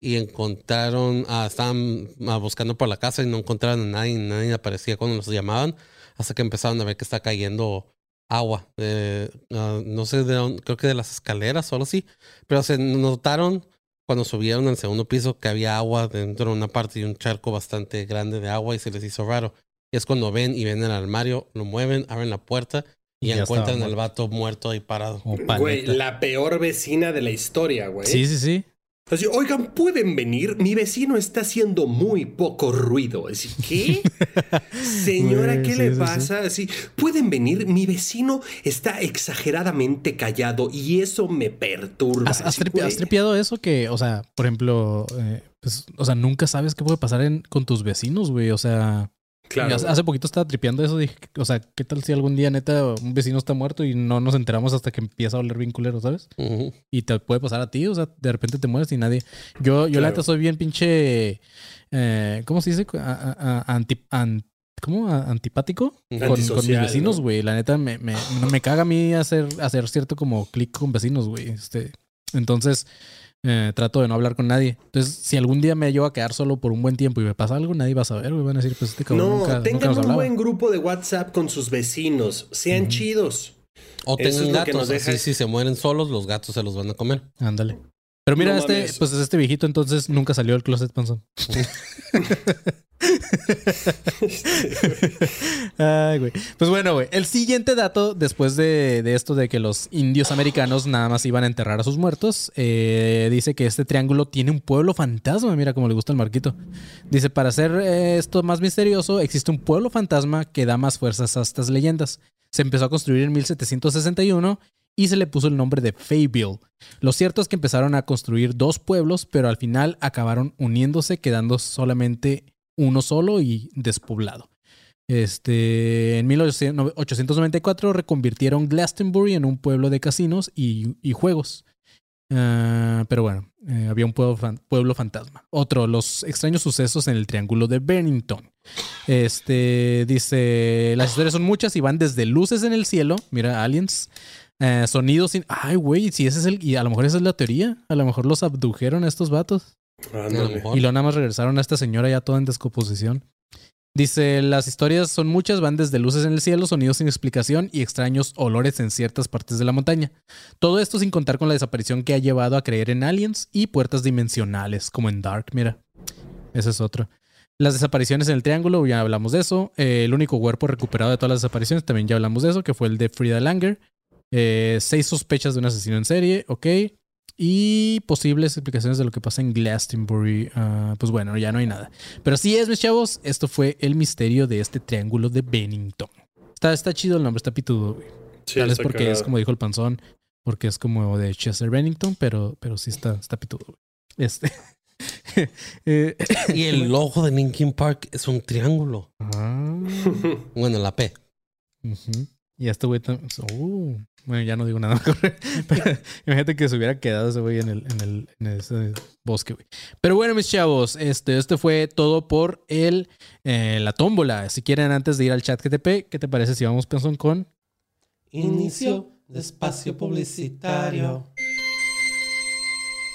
y encontraron, ah, estaban ah, buscando por la casa y no encontraron a nadie, nadie aparecía cuando los llamaban, hasta que empezaron a ver que está cayendo agua. eh, no sé de dónde, creo que de las escaleras o algo así, pero se notaron cuando subieron al segundo piso que había agua dentro de una parte y un charco bastante grande de agua y se les hizo raro. Y es cuando ven y ven el armario, lo mueven, abren la puerta y, encuentran al vato muerto ahí parado. Como Güey, la peor vecina de la historia, güey. Sí, sí, sí. Así, oigan, ¿pueden venir? Mi vecino está haciendo muy poco ruido. Así, ¿qué? Señora, ¿qué sí, le sí, sí. pasa? Así, ¿pueden venir? Mi vecino está exageradamente callado y eso me perturba. ¿Has, has tripeado eso que, o sea, por ejemplo, eh, pues, o sea, nunca sabes qué puede pasar en, con tus vecinos, güey. O sea, Claro. hace, hace poquito estaba tripeando eso. Dije, o sea, ¿qué tal si algún día neta un vecino está muerto y no nos enteramos hasta que empieza a oler bien culero, ¿sabes? Y te puede pasar a ti, o sea, de repente te mueres y nadie. Yo, yo la neta soy bien pinche. eh, ¿Cómo se dice? A- a- a- anti- an- ¿Cómo? Antipático con, con mis vecinos, ¿no? güey. La neta me, me, me caga a mí hacer, hacer cierto como clic con vecinos, güey. Este, entonces, eh, trato de no hablar con nadie. Entonces, si algún día me llevo a quedar solo por un buen tiempo y me pasa algo, nadie va a saber, güey. Van a decir, pues este cabrón No, nunca, nunca tengan nos un buen grupo de WhatsApp con sus vecinos. Sean chidos. O es tengan gatos, deja- así si se mueren solos, los gatos se los van a comer. Ándale. Pero mira, No este, mames. pues este viejito entonces nunca salió del closet, panzón. Pues bueno, güey. El siguiente dato, después de, de esto de que los indios americanos nada más iban a enterrar a sus muertos, eh, dice que este triángulo tiene un pueblo fantasma. Mira cómo le gusta el marquito. Dice, para hacer eh, esto más misterioso, existe un pueblo fantasma que da más fuerzas a estas leyendas. Se empezó a construir en 1761 y se le puso el nombre de Fayville. Lo cierto es que empezaron a construir dos pueblos, pero al final acabaron uniéndose, quedando solamente uno solo y despoblado. Este, en 1894 reconvirtieron Glastonbury en un pueblo de casinos y, juegos. Ah, pero bueno, eh, había un pueblo, pueblo fantasma. Otro, los extraños sucesos en el Triángulo de Bennington. Este dice: Las historias son muchas y van desde luces en el cielo, mira, aliens, eh, sonidos sin. Ay, güey, si ese es el. Y a lo mejor esa es la teoría. A lo mejor los abdujeron a estos vatos. Lo Ándale. Y luego nada más regresaron a esta señora ya toda en descomposición. Dice, las historias son muchas, van desde luces en el cielo, sonidos sin explicación y extraños olores en ciertas partes de la montaña. Todo esto sin contar con la desaparición que ha llevado a creer en aliens y puertas dimensionales, como en Dark, mira. Ese es otro. Las desapariciones en el triángulo, ya hablamos de eso. Eh, el único cuerpo recuperado de todas las desapariciones, también ya hablamos de eso, que fue el de Frida Langer. Eh, seis sospechas de un asesino en serie, ok. Y posibles explicaciones de lo que pasa en Glastonbury. Ah, pues bueno, ya no hay nada. Pero así es, mis chavos. Esto fue el misterio de este triángulo de Bennington. Está, está chido el nombre, está pitudo, güey. Sí, Tal vez porque es como dijo el panzón, porque es como de Chester Bennington, pero, pero sí está, está pitudo, güey. Este. Eh, Y el logo de Linkin Park es un triángulo. ah, Bueno, la P. Y este güey tam- uh, bueno, ya no digo nada mejor. Imagínate que se hubiera quedado ese güey en, el, bosque, güey. Pero bueno, mis chavos, este, este fue todo por el, eh, la tómbola. Si quieren, antes de ir al chat GTP, ¿qué te parece si vamos pensando con Inicio de espacio publicitario.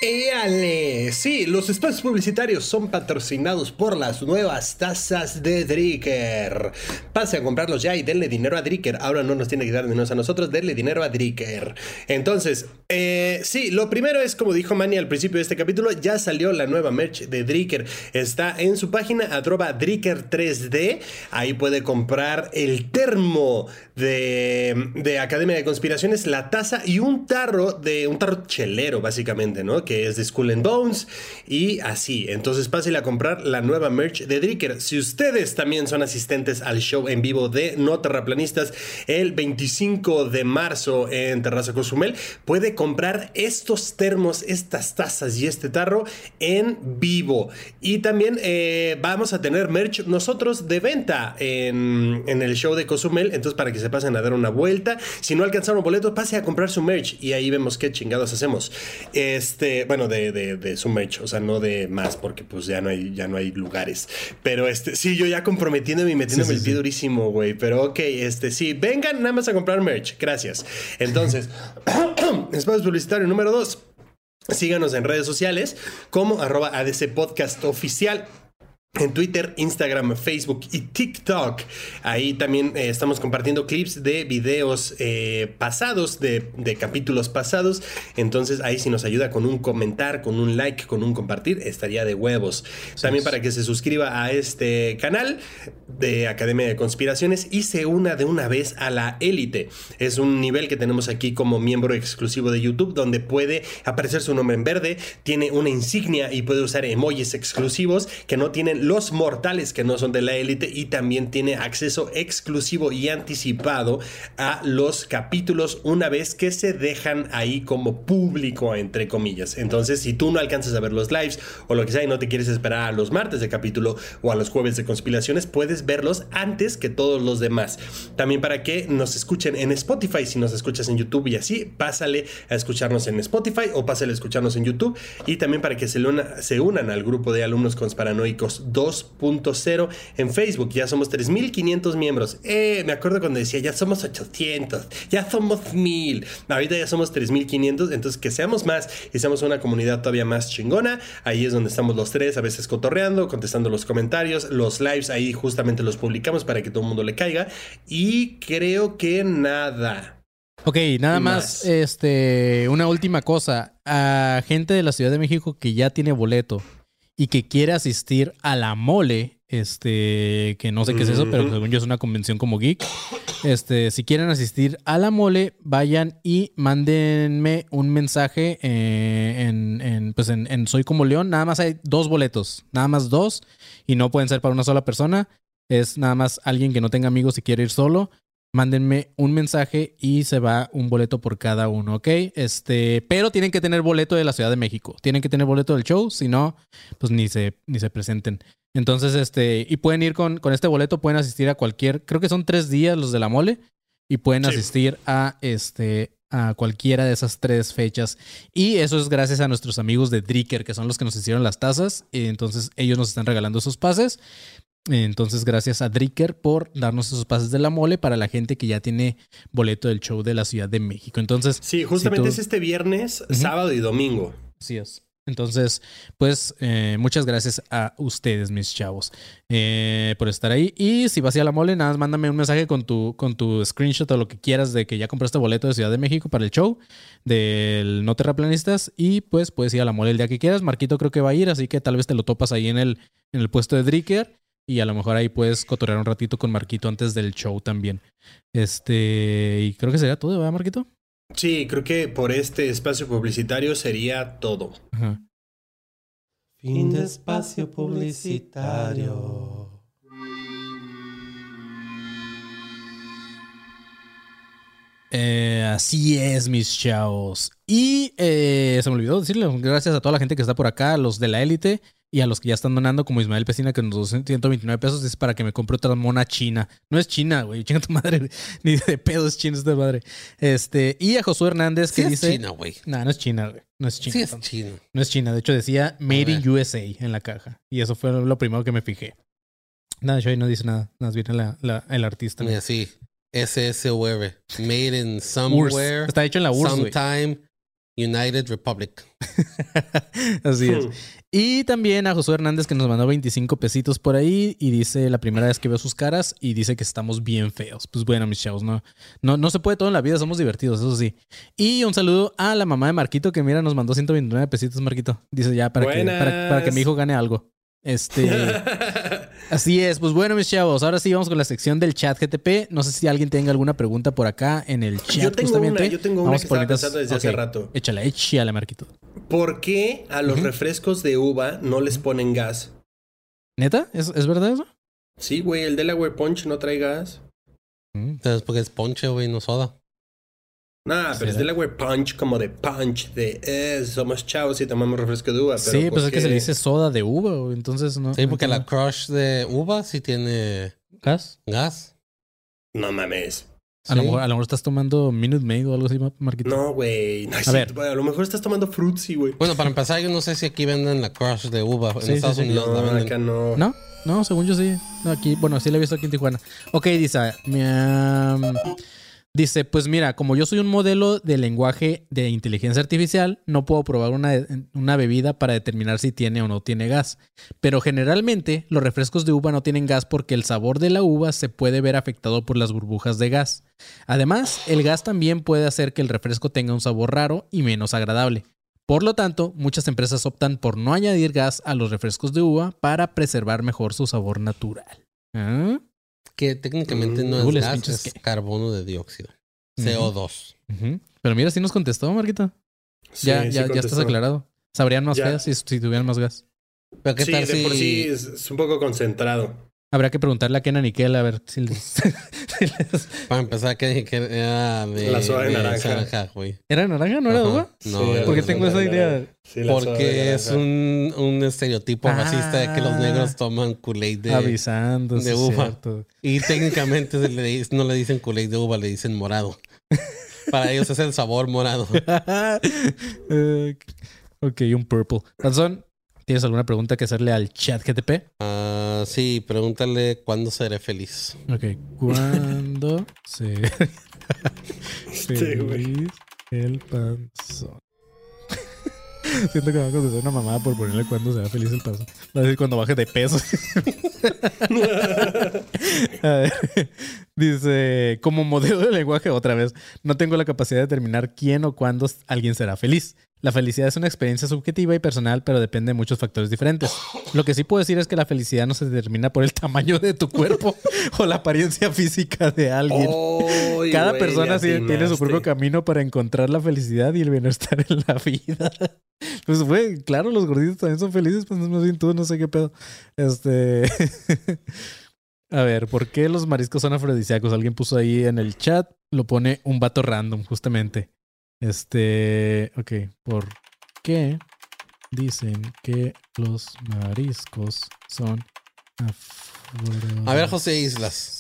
¡Éale! Sí, los espacios publicitarios son patrocinados por las nuevas tazas de Dricker. Pase a comprarlos ya y denle dinero a Dricker. Ahora no nos tiene que dar dinero a nosotros, denle dinero a Dricker. Entonces, eh, sí, lo primero es, como dijo Manny al principio de este capítulo, ya salió la nueva merch de Dricker. Está en su página, arroba Dricker3D. Ahí puede comprar el termo de, de Academia de Conspiraciones, la taza y un tarro de un tarro chelero, básicamente, ¿no? Que es de Skull and Bones y así. Entonces pásenle a comprar la nueva merch de Dricker. Si ustedes también son asistentes al show en vivo de No Terraplanistas el 25 de marzo en Terraza Cozumel, puede comprar estos termos, estas tazas y este tarro en vivo. Y también eh, vamos a tener merch nosotros de venta en, en el show de Cozumel. Entonces, para que se pasen a dar una vuelta. Si no alcanzaron boletos, pase a comprar su merch y ahí vemos qué chingados hacemos. Este, bueno, de, de, de su merch, o sea, no de más, porque pues ya no hay, ya no hay lugares. Pero este, sí, yo ya comprometiéndome y metiéndome Sí, sí, el pie sí. durísimo, güey. Pero ok, este, sí, vengan nada más a comprar merch. Gracias. Entonces, espacio publicitario número dos. Síganos en redes sociales como arroba ADC Podcast Oficial. En Twitter, Instagram, Facebook y TikTok. Ahí también eh, estamos compartiendo clips de videos eh, pasados, de, de capítulos pasados. Entonces ahí si nos ayuda con un comentar, con un like, con un compartir, estaría de huevos. También para que se suscriba a este canal de Academia de Conspiraciones y se una de una vez a la élite. Es un nivel que tenemos aquí como miembro exclusivo de YouTube donde puede aparecer su nombre en verde, tiene una insignia y puede usar emojis exclusivos que no tienen los mortales que no son de la élite y también tiene acceso exclusivo y anticipado a los capítulos una vez que se dejan ahí como público, entre comillas. Entonces, si tú no alcanzas a ver los lives o lo que sea y no te quieres esperar a los martes de capítulo o a los jueves de conspiraciones, puedes verlos antes que todos los demás. También para que nos escuchen en Spotify, si nos escuchas en YouTube y así, pásale a escucharnos en Spotify o pásale a escucharnos en YouTube. Y también para que se, se unan al grupo de alumnos consparanoicos 2.0 en Facebook. Ya somos 3.500 miembros. Eh, me acuerdo cuando decía, ya somos 800, ya somos 1000. Ahorita ya somos 3.500, entonces que seamos más y seamos una comunidad todavía más chingona. Ahí es donde estamos los tres, a veces cotorreando, contestando los comentarios, los lives, ahí justamente los publicamos para que todo el mundo le caiga. Y creo que nada. Ok, nada más, más. este, una última cosa. A gente de la Ciudad de México que ya tiene boleto y que quiere asistir a la mole, este, que no sé qué es eso, pero según yo es una convención como geek. Este, si quieren asistir a la mole, vayan y mándenme un mensaje eh, en, en, pues en, en Soy como León. Nada más hay dos boletos, nada más dos, y no pueden ser para una sola persona. Es nada más alguien que no tenga amigos y quiere ir solo mándenme un mensaje y se va un boleto por cada uno, ¿ok? Este, pero tienen que tener boleto de la Ciudad de México. Tienen que tener boleto del show, si no, pues ni se, ni se presenten. Entonces, este, y pueden ir con, con este boleto, pueden asistir a cualquier, creo que son tres días los de la mole, y pueden Sí. asistir a este a cualquiera de esas tres fechas. Y eso es gracias a nuestros amigos de Dricker, que son los que nos hicieron las tazas. Y entonces ellos nos están regalando esos pases. Entonces, gracias a Dricker por darnos esos pases de la mole para la gente que ya tiene boleto del show de la Ciudad de México. Entonces, Sí, justamente si tú- es este viernes, sábado y domingo. Así es. Entonces, pues eh, muchas gracias a ustedes, mis chavos, eh, por estar ahí. Y si vas a ir a la mole, nada más mándame un mensaje con tu, con tu screenshot o lo que quieras de que ya compraste boleto de Ciudad de México para el show del No Terraplanistas. Y pues puedes ir a la mole el día que quieras. Marquito creo que va a ir, así que tal vez te lo topas ahí en el, en el puesto de Dricker. Y a lo mejor ahí puedes cotorrear un ratito con Marquito antes del show también. Este, y creo que sería todo, ¿verdad, Marquito? Sí, creo que por este espacio publicitario sería todo. Ajá. Fin de espacio publicitario. Eh, así es, mis chavos. Y eh, se me olvidó decirle gracias a toda la gente que está por acá, a los de la élite y a los que ya están donando, como Ismael Pesina, que nos dio 129 pesos, es para que me compre otra mona china. No es china, güey, chinga tu madre, ni de pedo es china esta madre. Este, y a Josué Hernández Sí que es dice. China, güey. No, no es china, güey. No es china. Sí es chino. No es china. De hecho, decía Made in. USA en la caja. Y eso fue lo primero que me fijé. Nada, yo ahí no dice nada. Nada más viene la- la- el artista. Mira, sí. SSUR. Made in somewhere. Está hecho en la URSS. Sometime. United Republic. Así es. Y también a Josué Hernández que nos mandó 25 pesitos por ahí y dice la primera vez que veo sus caras y dice que estamos bien feos. Pues bueno, mis chavos, no, no, no se puede todo en la vida, somos divertidos, eso sí. Y un saludo a la mamá de Marquito que mira, nos mandó 129 pesitos, Marquito. Dice ya para, que, para, para que mi hijo gane algo. Este, así es. Pues bueno, mis chavos, ahora sí vamos con la sección del chat GTP. No sé si alguien tenga alguna pregunta por acá en el chat. Yo tengo justamente. una, yo tengo una Vamos que estaba mientras- pensando desde hace rato. Échala, échala, Marquito. ¿Por qué a los refrescos de uva no les ponen gas? ¿Neta? ¿Es, es verdad eso? Sí, güey, el Delaware Punch no trae gas. Mm. Entonces, porque es ponche, güey, no soda. Nah, pero es ¿Será? Delaware Punch como de punch, de eh, somos chavos y tomamos refresco de uva. Pero Sí, ¿por pues es que se le dice soda de uva, entonces no. Sí, porque la crush de uva sí tiene gas. gas. No mames. A, lo mejor, a lo mejor estás tomando Minute Maid o algo así, Marquito. No, güey. No, sí, ver. a lo mejor estás tomando Fruitsy, güey. Bueno, para empezar, yo no sé si aquí venden la crush de uva. En Sí, Estados sí. Unidos la No, venden. acá no. ¿No? No, según yo sí. No, aquí, bueno, sí la he visto aquí en Tijuana. Ok, dice. miam, Dice, pues mira, como yo soy un modelo de lenguaje de inteligencia artificial, no puedo probar una, bebida para determinar si tiene o no tiene gas. Pero generalmente los refrescos de uva no tienen gas porque el sabor de la uva se puede ver afectado por las burbujas de gas. Además, el gas también puede hacer que el refresco tenga un sabor raro y menos agradable. Por lo tanto, muchas empresas optan por no añadir gas a los refrescos de uva para preservar mejor su sabor natural. ¿Ah? Que técnicamente no es gas, es que- carbono de dióxido. Ujú. CO2. Ujú. Pero mira, sí nos contestó, Marquito. Sí, ya, sí ya, ya estás aclarado. Sabrían más Ya. feas si, si tuvieran más gas. Pero qué Sí, tal de si... por sí es, es un poco concentrado. Habría que preguntarle a Kenan y Kel a ver si les... si les- Para empezar, que, que era de... La soda de naranja. güey. ¿Era naranja? ¿No era Ajá. uva? No, Sí, era Porque tengo esa de idea. Sí, Porque es un, un estereotipo Ah. racista de que los negros toman Kool-Aid de... Avisando. de uva. cierto. Y técnicamente se le dice- no le dicen Kool-Aid de uva, le dicen morado. Para ellos es el sabor morado. Ok, un purple. Panzón, ¿tienes alguna pregunta que hacerle al chat GTP? Ah, sí, pregúntale cuándo seré feliz. Ok, ¿cuándo se Sí, güey. feliz el panzón? Siento que va a contestar una mamada por ponerle cuándo será feliz el panzón. Va a decir cuando baje de peso. A ver, Dice, como modelo de lenguaje, otra vez, no tengo la capacidad de determinar quién o cuándo alguien será feliz. La felicidad es una experiencia subjetiva y personal, pero depende de muchos factores diferentes. Lo que sí puedo decir es que la felicidad no se determina por el tamaño de tu cuerpo o la apariencia física de alguien. Cada güey, persona tiene su propio camino para encontrar la felicidad y el bienestar en la vida. Pues, güey, claro, los gorditos también son felices, pues más bien tú, no sé qué pedo. Este. A ver, ¿por qué los mariscos son afrodisíacos? Alguien puso ahí en el chat, lo pone un vato random, justamente. Este. Ok, ¿por qué dicen que los mariscos son? A ver, José Islas.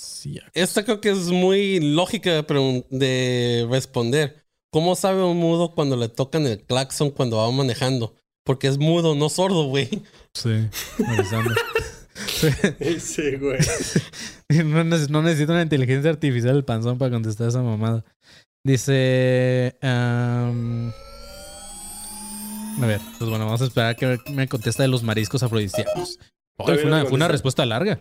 Esta creo que es muy lógica de, de responder. ¿Cómo sabe un mudo cuando le tocan el claxon cuando va manejando? Porque es mudo, no sordo, güey. Sí, avisando. Sí, güey. No, neces- no necesita una inteligencia artificial el panzón para contestar esa mamada. Dice. am, a ver, pues bueno, vamos a esperar a que me contesta de los mariscos afrodisíacos. Fue, una, fue respuesta larga.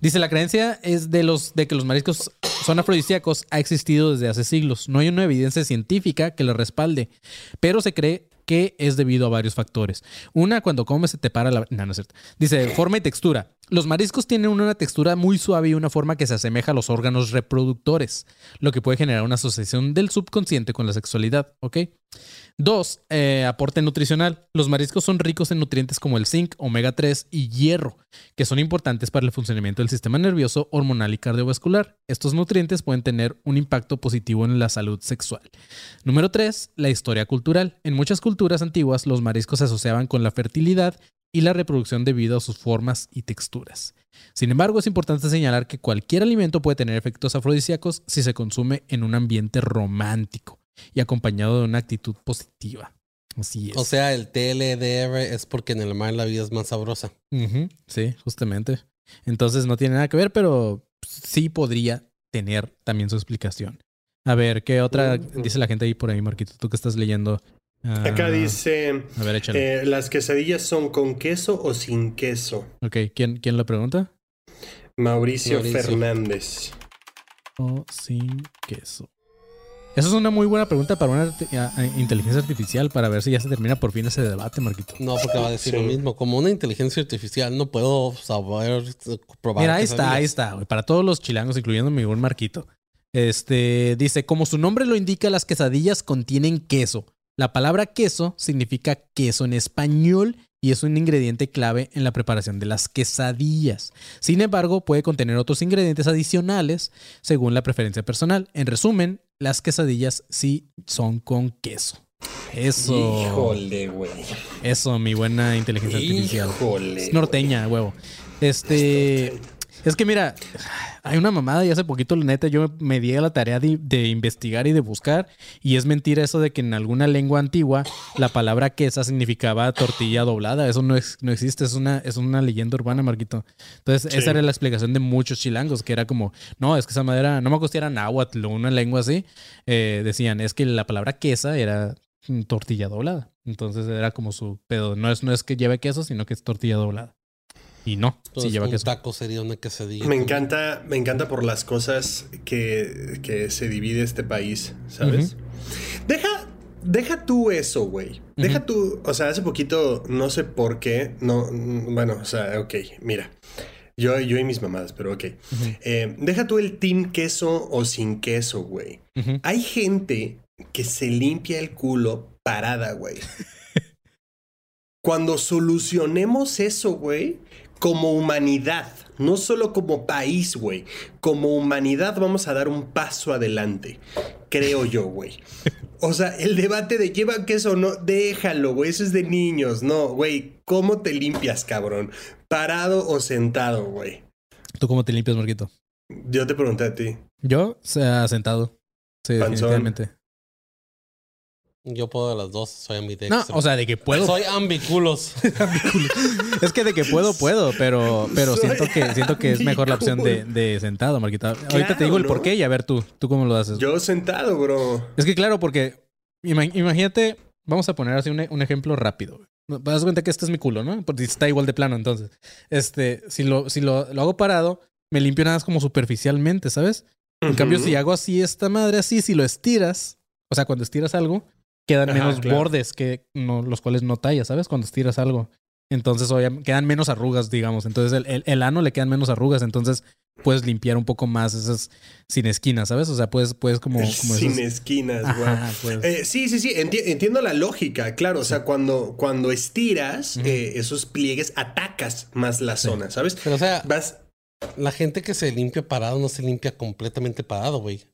Dice, la creencia es de los de que los mariscos son afrodisíacos ha existido desde hace siglos. No hay una evidencia científica que lo respalde, pero se cree que es debido a varios factores. Una, cuando comes se te para la... No, no es cierto. Dice, forma y textura. Los mariscos tienen una textura muy suave y una forma que se asemeja a los órganos reproductores, lo que puede generar una asociación del subconsciente con la sexualidad, ¿ok? Dos, eh, aporte nutricional. Los mariscos son ricos en nutrientes como el zinc, omega 3 y hierro, que son importantes para el funcionamiento del sistema nervioso, hormonal y cardiovascular. Estos nutrientes pueden tener un impacto positivo en la salud sexual. Número 3. La historia cultural. En muchas culturas antiguas, los mariscos se asociaban con la fertilidad y la reproducción debido a sus formas y texturas. Sin embargo, es importante señalar que cualquier alimento puede tener efectos afrodisíacos si se consume en un ambiente romántico y acompañado de una actitud positiva. Así es. O sea, el TLDR es porque en el mar la vida es más sabrosa. Sí, justamente. Entonces no tiene nada que ver, pero sí podría tener también su explicación. A ver, ¿qué otra dice la gente ahí por ahí, Marquito? Tú que estás leyendo. Ah, Acá dice: A ver, échale. eh, ¿Las quesadillas son con queso o sin queso? ok, ¿quién, ¿quién lo pregunta? Mauricio, Mauricio. Fernández. O sin queso. Esa es una muy buena pregunta para una arti- a- a- inteligencia artificial para ver si ya se termina por fin ese debate, Marquito. No, porque va a decir Sí. lo mismo. Como una inteligencia artificial no puedo saber probar. Mira, ahí está, ahí está. Para todos los chilangos, incluyendo mi buen Marquito. Este dice: Como su nombre lo indica, las quesadillas contienen queso. La palabra queso significa queso en español y es un ingrediente clave en la preparación de las quesadillas. Sin embargo, puede contener otros ingredientes adicionales según la preferencia personal. En resumen, las quesadillas sí son con queso. Eso. Híjole, güey. Eso, mi buena inteligencia artificial. Híjole. Norteña, huevo. Este. Es que mira, hay una mamada y hace poquito, la neta, yo me di a la tarea de, de investigar y de buscar. Y es mentira eso de que en alguna lengua antigua la palabra quesa significaba tortilla doblada. Eso no, es, no existe, es una, es una leyenda urbana, Marquito. Entonces, Sí. esa era la explicación de muchos chilangos, que era como, no, es que esa madera, no me acuerdo si era náhuatl o una lengua así. eh, decían, es que la palabra quesa era tortilla doblada. Entonces era como su pedo. No es, no es que lleve queso, sino que es tortilla doblada. Y no, Entonces, sí lleva un queso. taco sería una quesadilla. Me encanta, me encanta por las cosas que, que se divide este país, ¿sabes? Deja, deja tú eso, güey. Deja tú, o sea, hace poquito, no sé por qué, no, bueno, o sea, ok, mira. Yo, yo y mis mamadas, pero ok. Eh, deja tú el team queso o sin queso, güey. Hay gente que se limpia el culo parada, güey. Cuando solucionemos eso, güey, como humanidad, no solo como país, güey, como humanidad vamos a dar un paso adelante, creo yo, güey. O sea, el debate de lleva queso o no, déjalo, güey, eso es de niños, no, güey, ¿cómo te limpias, cabrón? ¿Parado o sentado, güey? ¿Tú cómo te limpias, Marquito? Yo te pregunté a ti. Yo, o sea, sentado. Sí, Panzón. definitivamente. Yo puedo de las dos, soy No, ambidextro. o sea, de que puedo. Soy ambiculos. Es que de que puedo, puedo, pero, pero Soy siento que siento que es mejor la opción de, de sentado, Marquita. Ahorita te digo el ¿no? por qué y a ver tú, tú cómo lo haces. Yo sentado, bro. Es que claro, porque ima- imagínate, vamos a poner así un, un ejemplo rápido. Te das cuenta que este es mi culo, ¿no? Porque está igual de plano, entonces. Este, si lo, si lo, lo hago parado, me limpio nada más como superficialmente, ¿sabes? En cambio, si hago así esta madre así, si lo estiras, o sea, cuando estiras algo, quedan Ajá, menos claro. bordes que no, los cuales no tallas, ¿sabes? Cuando estiras algo. Entonces, obviamente, quedan menos arrugas, digamos. Entonces, el, el, el ano le quedan menos arrugas. Entonces, puedes limpiar un poco más esas sin esquinas, ¿sabes? O sea, puedes, puedes como. como Sin esas- esquinas, güey. Ajá, pues. Eh, sí, sí, sí, enti- entiendo la lógica, claro. O sea, cuando, cuando estiras eh, esos pliegues, atacas más la zona, ¿sabes? Pero o sea, Vas, la gente que se limpia parado no se limpia completamente parado, güey.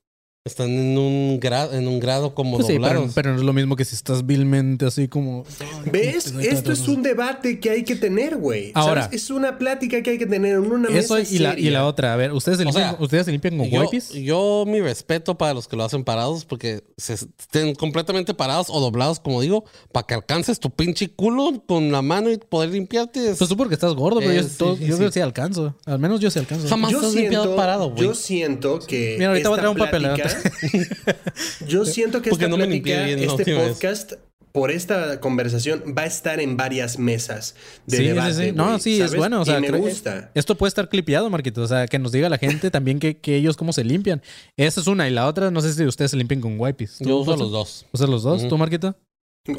Están en un grado, en un grado como Pues sí, pero, doblados. pero no es lo mismo que si estás vilmente así como. ¿Ves? Esto es un debate que hay que tener, güey. Ahora. ¿Sabes? Es una plática que hay que tener en una Eso mesa y la, y la otra. A ver, ¿ustedes se O limpian, sea, ¿ustedes se limpian con yo, wipes? yo mi respeto para los que lo hacen parados porque se estén completamente parados o doblados, como digo, para que alcances tu pinche culo con la mano y poder limpiarte. Es- Pues tú porque estás gordo, pero yo, sí, todo- sí, yo sí. creo que sí alcanzo. Al menos yo sí alcanzo. Jamás Yo limpiado siento, parado, güey. yo siento que Mira, ahorita voy a traer un papel, plática- yo siento que esta no plática, bien este vez. podcast, por esta conversación, va a estar en varias mesas de Sí, sí, debate. sí. No, güey, sí, es bueno. O sea, y me gusta. Esto puede estar clipeado, Marquito. O sea, que nos diga la gente también que, que ellos cómo se limpian. Esa es una. Y la otra, no sé si ustedes se limpian con wipes. ¿Tú, Yo uso los dos. ¿Usas los dos? ¿Tú, Marquito?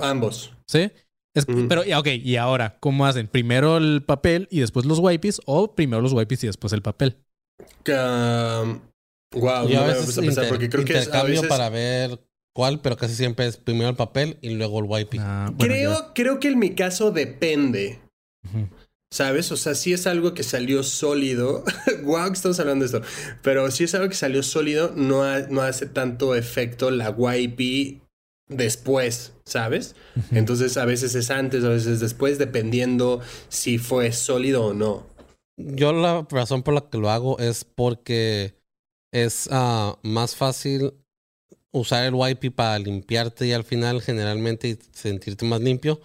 Ambos. Sí. Es-. Pero, ok, y ahora, ¿cómo hacen? ¿Primero el papel y después los wipes? ¿O primero los wipes y después el papel? Um, wow, Yo no a me veces puse a pensar inter- porque creo que es, a intercambio veces para ver cuál, pero casi siempre es primero el papel y luego el wipey. Ah, bueno, creo, ya. creo que en mi caso depende. ¿Sabes? O sea, si es algo que salió sólido. wow, que estamos hablando de esto. Pero si es algo que salió sólido, no, ha- no hace tanto efecto la YP después, ¿sabes? Entonces a veces es antes, a veces es después, dependiendo si fue sólido o no. Yo la razón por la que lo hago es porque es ah, más fácil usar el wipey para limpiarte y al final generalmente y sentirte más limpio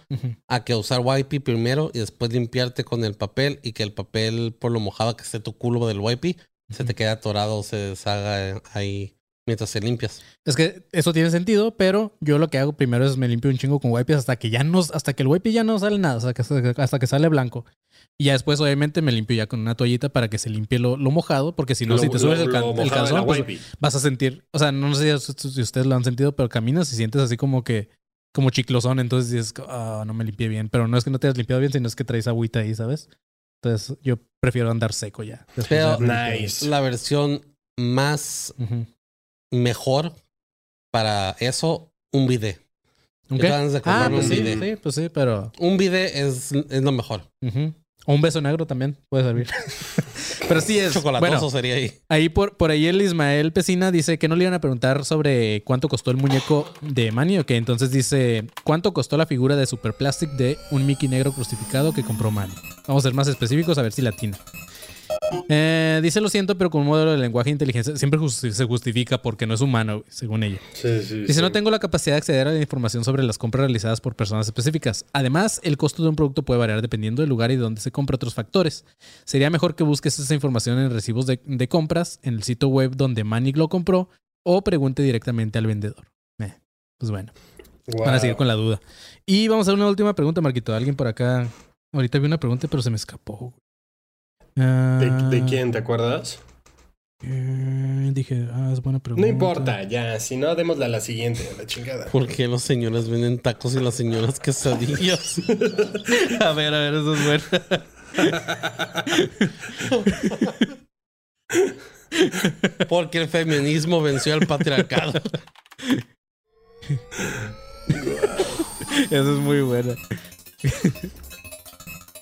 a que usar wipey primero y después limpiarte con el papel y que el papel por lo mojado que esté tu culo del wipey se te quede atorado o se deshaga ahí mientras te limpias. Es que eso tiene sentido, pero yo lo que hago primero es me limpio un chingo con wipes hasta que ya no, hasta que el wipe ya no sale nada, hasta que, hasta que sale blanco. Y ya después, obviamente, me limpio ya con una toallita para que se limpie lo, lo mojado, porque si no, Lo- si te subes lo- el, de calzón, pues, vas a sentir, o sea, no sé si, ustedes lo han sentido, pero caminas y sientes así como que, como chiclosón, entonces dices, ah, no me limpié bien, pero no es que no te hayas limpiado bien, sino es que traes agüita ahí, ¿sabes? Entonces yo prefiero andar seco ya. después Pero-. Nice. La versión más mejor para eso, un bidet. ¿Un qué? de Ah, pues un sí, bidet. sí, pues sí, pero... Un bidet es, es lo mejor. Ujú. O un beso negro también puede servir. Pero sí es. Chocolatoso Bueno, sería ahí. ahí por, por ahí el Ismael Pesina dice que no le iban a preguntar sobre cuánto costó el muñeco de Manny. Ok, entonces dice: ¿Cuánto costó la figura de Super Plastic de un Mickey negro crucificado que compró Manny? Vamos a ser más específicos a ver si latina. Eh, dice lo siento, pero con un modelo de lenguaje de inteligencia siempre justi- se justifica porque no es humano, según ella. Sí, sí, Dice, sí. no tengo la capacidad de acceder a la información sobre las compras realizadas por personas específicas. Además, el costo de un producto puede variar dependiendo del lugar y de dónde se compra otros factores. Sería mejor que busques esa información en recibos de, de compras, en el sitio web donde Manic lo compró, o pregunte directamente al vendedor. Eh, pues bueno, van a Wow. seguir con la duda. Y vamos a una última pregunta, Marquito. Alguien por acá. Ahorita vi una pregunta, pero se me escapó. Ah, ¿De, de quién te acuerdas? eh, dije, ah, es buena pregunta. No importa, ya. Si no, démosla a la siguiente, a la chingada. ¿Por qué los señores venden tacos y las señoras quesadillas? a ver, a ver, eso es bueno. Porque el feminismo venció al patriarcado. Eso es muy buena.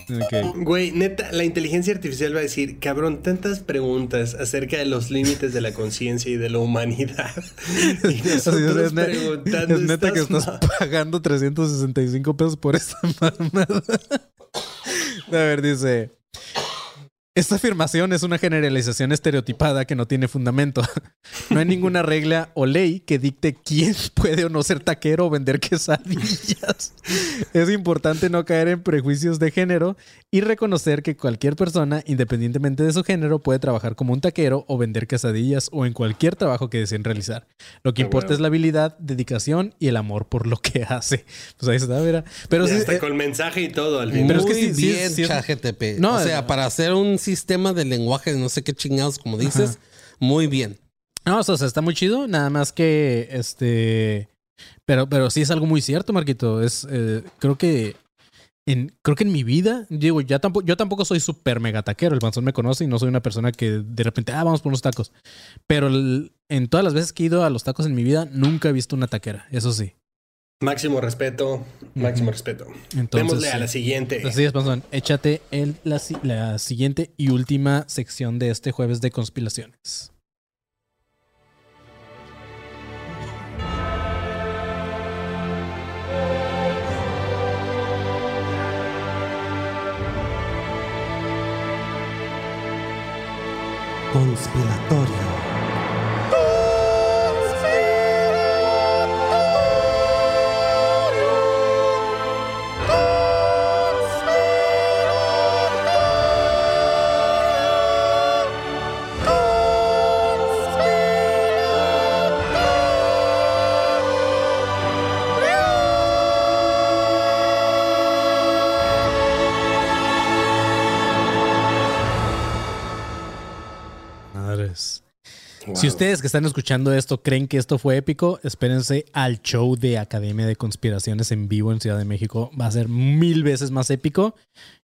Ok. Güey, neta, la inteligencia artificial va a decir, cabrón, tantas preguntas acerca de los límites de la conciencia y de la humanidad. Y nosotros es, preguntando es neta que estás pagando 365 pesos por esta mamada. A ver, dice. Esta afirmación es una generalización estereotipada que no tiene fundamento. No hay ninguna regla o ley que dicte quién puede o no ser taquero o vender quesadillas. Es importante no caer en prejuicios de género y reconocer que cualquier persona, independientemente de su género, puede trabajar como un taquero o vender quesadillas o en cualquier trabajo que deseen realizar. Lo que Ah, importa es la habilidad, dedicación y el amor por lo que hace. Pues ahí está, mira. Pero sí, hasta eh, con mensaje y todo al final. Pero es Muy que sí- bien, sí. No, o sea, para hacer un sistema de lenguaje de no sé qué chingados, como dices, muy bien. No, o sea, está muy chido. Nada más que este. Pero, pero sí es algo muy cierto, Marquito. Es, eh, creo que. En, creo que en mi vida, digo, ya tampoco, yo tampoco soy súper mega taquero. El panzón me conoce y no soy una persona que de repente, ah, vamos por unos tacos. Pero el- en todas las veces que he ido a los tacos en mi vida, nunca he visto una taquera. Eso sí. Máximo respeto, máximo respeto. Entonces, Démosle a la siguiente. Así es, panzón. Échate el, la, la siguiente y última sección de este jueves de conspiraciones. Conspiratorio. Wow. Si ustedes que están escuchando esto creen que esto fue épico, espérense al show de Academia de Conspiraciones en vivo en Ciudad de México. Va a ser mil veces más épico.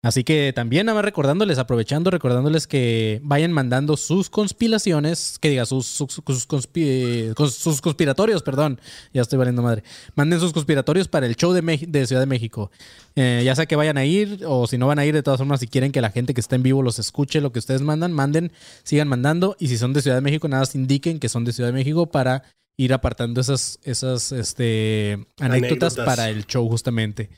Así que también nada más recordándoles, aprovechando, recordándoles que vayan mandando sus conspiraciones, que diga sus, sus, sus conspi- cons- sus conspiratorios, perdón. Ya estoy valiendo madre. Manden sus conspiratorios para el show de, Mex- de Ciudad de México. Eh, ya sea que vayan a ir o si no van a ir, de todas formas, si quieren que la gente que está en vivo los escuche lo que ustedes mandan, manden, sigan mandando. Y si son de Ciudad de México, nada más indiquen que son de Ciudad de México para ir apartando esas, esas este, anécdotas, Anécdotas. para el show justamente.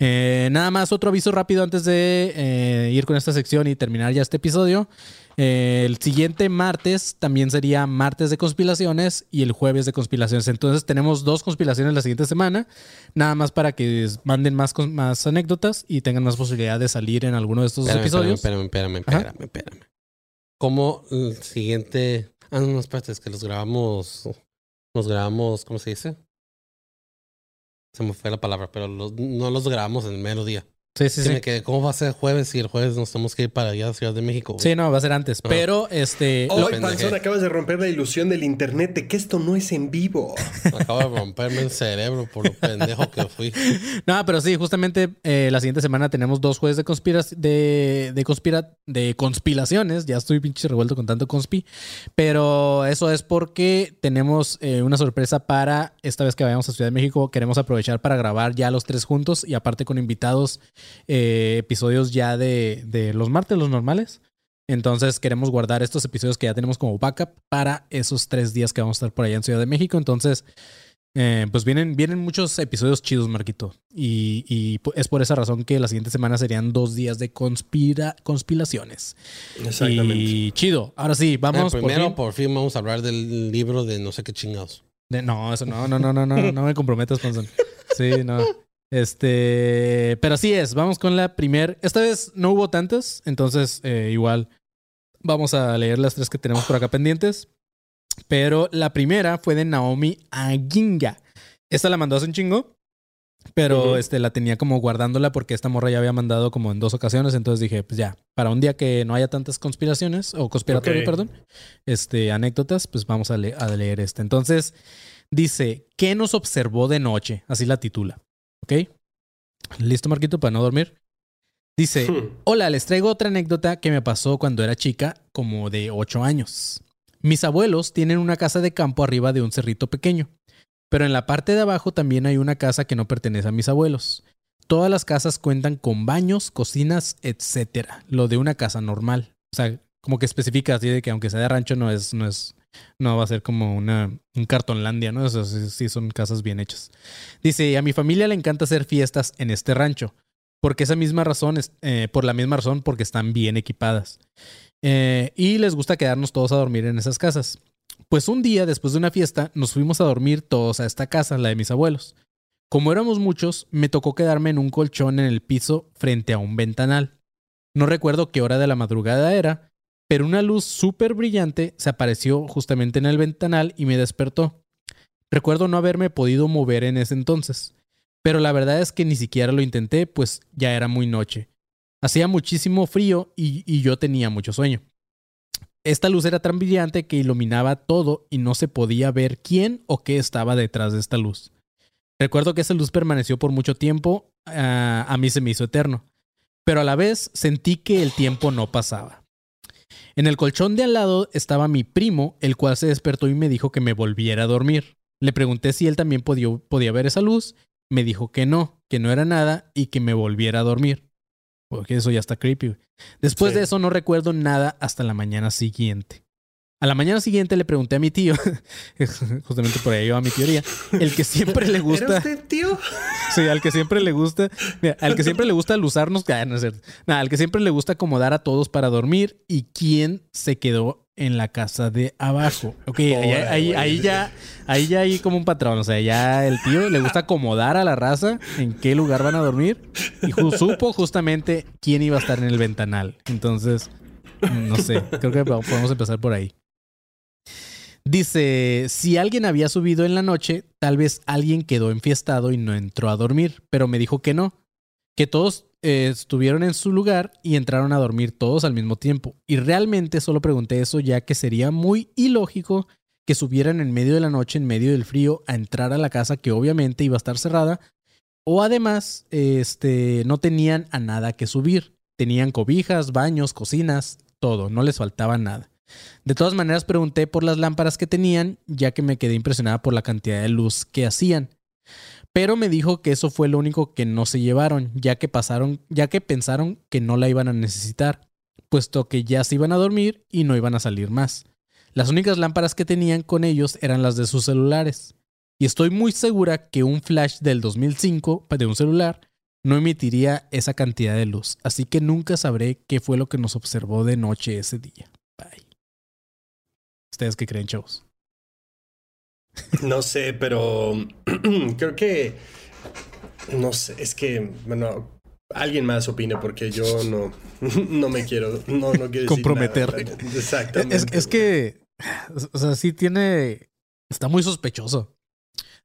Eh, nada más otro aviso rápido antes de eh, ir con esta sección y terminar ya este episodio. Eh, el siguiente martes también sería martes de conspiraciones y el jueves de conspiraciones. Entonces tenemos dos conspiraciones la siguiente semana, nada más para que manden más, más anécdotas y tengan más posibilidad de salir en alguno de estos Espérame, episodios. Espérame, espérame, espérame, espérame. ¿Cómo el siguiente... Ah, no, espérate, es que los grabamos... Los grabamos, ¿cómo se dice? Se me fue la palabra, pero los- no los grabamos en el mero. Sí, sí, Sí, sí. me quedé, ¿cómo va a ser el jueves si el jueves nos tenemos que ir para allá a Ciudad de México? güey? Sí, no, va a ser antes. Ajá. Pero este. Hoy, lo-. Panzón, acabas de romper la ilusión del internet de que esto no es en vivo. Acabo de romperme el cerebro por lo pendejo que fui. No, pero sí, justamente eh, la siguiente semana tenemos dos jueves de conspira de, de, conspira de conspiraciones. Ya estoy pinche revuelto con tanto conspi. Pero eso es porque tenemos eh, una sorpresa para esta vez que vayamos a Ciudad de México. Queremos aprovechar para grabar ya los tres juntos y aparte con invitados eh, episodios ya de, de los martes, los normales. Entonces queremos guardar estos episodios que ya tenemos como backup para esos tres días que vamos a estar por allá en Ciudad de México. Entonces Eh, pues vienen, vienen muchos episodios chidos, Marquito. Y, y es por esa razón que la siguiente semana serían dos días de conspira, conspiraciones. Exactamente. Y chido. Ahora sí, vamos Eh, por primero, fin. por fin vamos a hablar del libro de no sé qué chingados. De- no, eso no, no, no, no, no, no me comprometas, Ponzón. Sí, no. Este, pero así es, vamos con la primer. Esta vez no hubo tantas, entonces eh, igual vamos a leer las tres que tenemos por acá pendientes. Pero la primera fue de Naomi Aginga. Esta la mandó hace un chingo, pero este, la tenía como guardándola porque esta morra ya había mandado como en dos ocasiones. Entonces dije, pues ya, para un día que no haya tantas conspiraciones, o conspiratorio, perdón, este, anécdotas, pues vamos a, le- a leer este. Entonces, dice, ¿qué nos observó de noche? Así la titula. ¿Ok? ¿Listo, Marquito, para no dormir? Dice, Hmm. hola, les traigo otra anécdota que me pasó cuando era chica, como de 8 años. Mis abuelos tienen una casa de campo arriba de un cerrito pequeño, pero en la parte de abajo también hay una casa que no pertenece a mis abuelos. Todas las casas cuentan con baños, cocinas, etcétera. Lo de una casa normal. O sea, como que especifica así de que aunque sea de rancho no es, no es, no va a ser como una, un cartonlandia, ¿no? O sí son casas bien hechas. Dice, a mi familia le encanta hacer fiestas en este rancho. Porque esa misma razón es, eh, por la misma razón, porque están bien equipadas. Eh, y les gusta quedarnos todos a dormir en esas casas. Pues un día, después de una fiesta, nos fuimos a dormir todos a esta casa, la de mis abuelos. Como éramos muchos, me tocó quedarme en un colchón en el piso frente a un ventanal. No recuerdo qué hora de la madrugada era, pero una luz súper brillante se apareció justamente en el ventanal y me despertó. Recuerdo no haberme podido mover en ese entonces, pero la verdad es que ni siquiera lo intenté, pues ya era muy noche. Hacía muchísimo frío y, yo tenía mucho sueño. Esta luz era tan brillante que iluminaba todo y no se podía ver quién o qué estaba detrás de esta luz. Recuerdo que esa luz permaneció por mucho tiempo, ah, a mí se me hizo eterno, pero a la vez sentí que el tiempo no pasaba. En el colchón de al lado estaba mi primo, el cual se despertó y me dijo que me volviera a dormir. Le pregunté si él también podía, podía ver esa luz, me dijo que no, que no era nada y que me volviera a dormir. Porque eso ya está creepy. Después Sí. de eso no recuerdo nada hasta la mañana siguiente. A la mañana siguiente le pregunté a mi tío, justamente por ahí va mi teoría, el que siempre le ¿Era gusta, usted, tío? sí, al que siempre le gusta, mira, al que siempre le gusta alusarnos, ah, no es cierto. Nada, al que siempre le gusta acomodar a todos para dormir y quién se quedó en la casa de abajo. Ok, ahí, ya, ahí ya hay como un patrón, o sea, ya el tío le gusta acomodar a la raza en qué lugar van a dormir y supo justamente quién iba a estar en el ventanal. Entonces, no sé, creo que podemos empezar por ahí. Dice, si alguien había subido en la noche, tal vez alguien quedó enfiestado y no entró a dormir, pero me dijo que no, que todos eh, estuvieron en su lugar y entraron a dormir todos al mismo tiempo. Y realmente solo pregunté eso ya que sería muy ilógico que subieran en medio de la noche, en medio del frío, a entrar a la casa que obviamente iba a estar cerrada. O además, este, no tenían a nada que subir. Tenían cobijas, baños, cocinas, todo, no les faltaba nada. De todas maneras, pregunté por las lámparas que tenían, ya que me quedé impresionada por la cantidad de luz que hacían. Pero me dijo que eso fue lo único que no se llevaron, ya que pasaron, ya que pensaron que no la iban a necesitar, puesto que ya se iban a dormir y no iban a salir más. Las únicas lámparas que tenían con ellos eran las de sus celulares. Y estoy muy segura que un flash del 2005 de un celular no emitiría esa cantidad de luz. Así que nunca sabré qué fue lo que nos observó de noche ese día. Bye. ¿Ustedes qué creen, chavos? No sé, pero creo que. No sé, es que, bueno, alguien más opine porque yo no, no me quiero, no, no quiero decir Comprometer. nada. Exactamente. Es, es que, o sea, sí tiene, está muy sospechoso.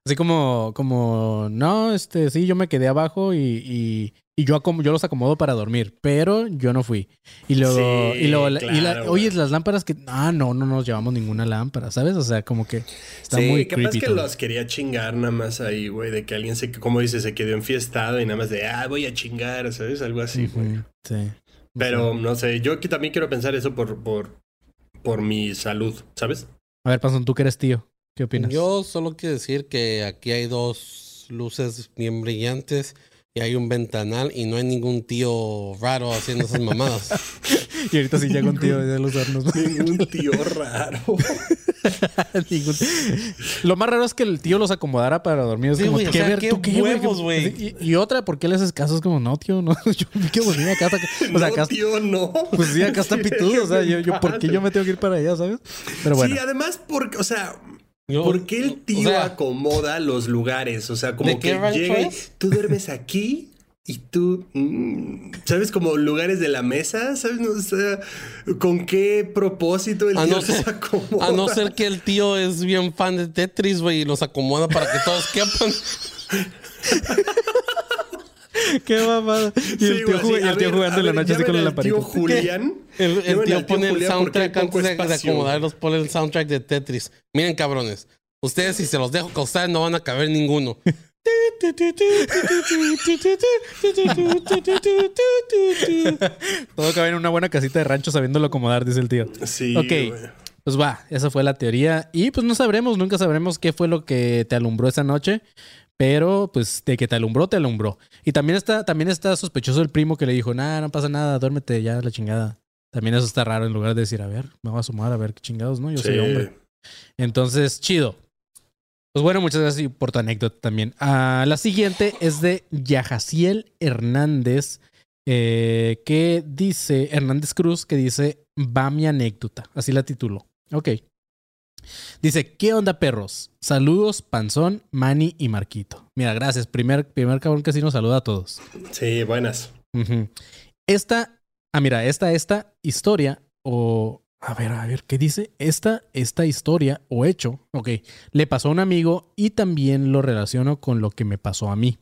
Así como, como, no, este, sí, yo me quedé abajo y, y, y yo, acom- yo los acomodo para dormir, pero yo no fui. Y luego, Sí, y luego, la- y la- claro, oye, las lámparas que, ah, no, no nos llevamos ninguna lámpara, ¿sabes? O sea, como que está sí, muy capaz creepy. que todo. los quería chingar nada más ahí, güey, de que alguien se, como dice, se quedó enfiestado y nada más de, ah, voy a chingar, ¿sabes? Algo así, güey. Sí. Pero no sé, yo que también quiero pensar eso por, por, por mi salud, ¿sabes? A ver, Panzón, tú que eres tío, ¿qué opinas? Yo solo quiero decir que aquí hay dos luces bien brillantes y hay un ventanal y no hay ningún tío raro haciendo esas mamadas. y ahorita sí llega un tío de los hornos. Ningún tío raro. Ningún- Lo más raro es que el tío los acomodara para dormir. Es Sí, como, o ¿qué sea, ver? qué ¿Tú qué, huevos, güey? Y, y otra, ¿por qué le haces caso? Es como, no, tío, no. Yo me quiero dormir acá. hasta O sea, no, acá. tío, no. Pues sí, acá está pitudo. O sea, yo, yo, ¿por qué yo me tengo que ir para allá, sabes? Pero bueno. Sí, además, porque, o sea, Yo- ¿por qué el tío o sea, acomoda los lugares? O sea, como ¿de qué que llega y tú duermes aquí y tú, mm, ¿sabes? Como lugares de la mesa, ¿sabes? No, o sea, ¿con qué propósito el A tío no, los ser, acomoda? a no ser que el tío es bien fan de Tetris, güey, y los acomoda para que todos quepan. Qué mamada. Y Sí, el tío, güey, y el tío ver, jugando en la noche así con la lamparita. tío Julián. El, el tío pone el soundtrack antes de, de acomodarlos, pone el soundtrack de Tetris. Miren, cabrones. Ustedes, si se los dejo ustedes, no van a caber ninguno. Todo cabe en una buena casita de rancho sabiéndolo acomodar, dice el tío. Sí, Ok. güey. Pues va, esa fue la teoría. Y pues no sabremos, nunca sabremos qué fue lo que te alumbró esa noche. Pero pues de que te alumbró, te alumbró. Y también está, también está sospechoso el primo que le dijo, nada, no pasa nada, duérmete ya la chingada. También eso está raro en lugar de decir, a ver, me voy a sumar a ver qué chingados, ¿no? Yo soy hombre. Entonces, chido. Pues bueno, muchas gracias por tu anécdota también. Ah, la siguiente es de Yajaciel Hernández, eh, que dice, Hernández Cruz, que dice, va mi anécdota. Así la tituló. Ok. Dice, ¿qué onda, perros? Saludos, Panzón, Manny y Marquito. Mira, gracias. Primer, primer cabrón que sí nos saluda a todos. Sí, buenas. Esta, ah, mira, esta, esta historia, o, a ver, a ver, ¿qué dice? Esta, esta historia o hecho, ok, le pasó a un amigo y también lo relaciono con lo que me pasó a mí.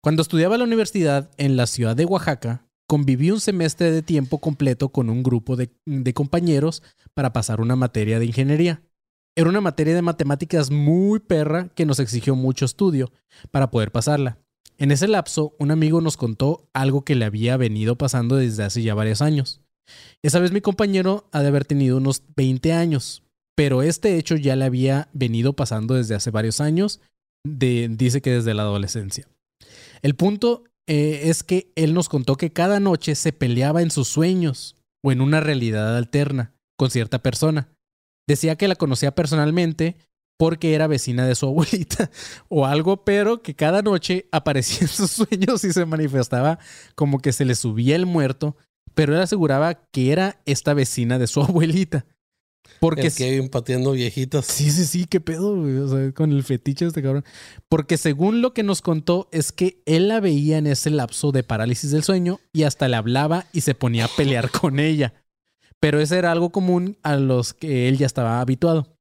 Cuando estudiaba en la universidad en la ciudad de Oaxaca, conviví un semestre de tiempo completo con un grupo de, compañeros para pasar una materia de ingeniería. Era una materia de matemáticas muy perra que nos exigió mucho estudio para poder pasarla. En ese lapso, un amigo nos contó algo que le había venido pasando desde hace ya varios años. Esa vez mi compañero ha de haber tenido unos 20 años, pero este hecho ya le había venido pasando desde hace varios años, dice que desde la adolescencia. El punto eh, es que él nos contó que cada noche se peleaba en sus sueños o en una realidad alterna con cierta persona. Decía que la conocía personalmente porque era vecina de su abuelita o algo, pero que cada noche aparecía en sus sueños y se manifestaba como que se le subía el muerto, pero él aseguraba que era esta vecina de su abuelita. Porque El Kevin pateando viejitas. Sí, sí, sí, qué pedo, güey. O sea, con el fetiche de este cabrón. Porque según lo que nos contó, es que él la veía en ese lapso de parálisis del sueño y hasta le hablaba y se ponía a pelear con ella. Pero ese era algo común a los que él ya estaba habituado.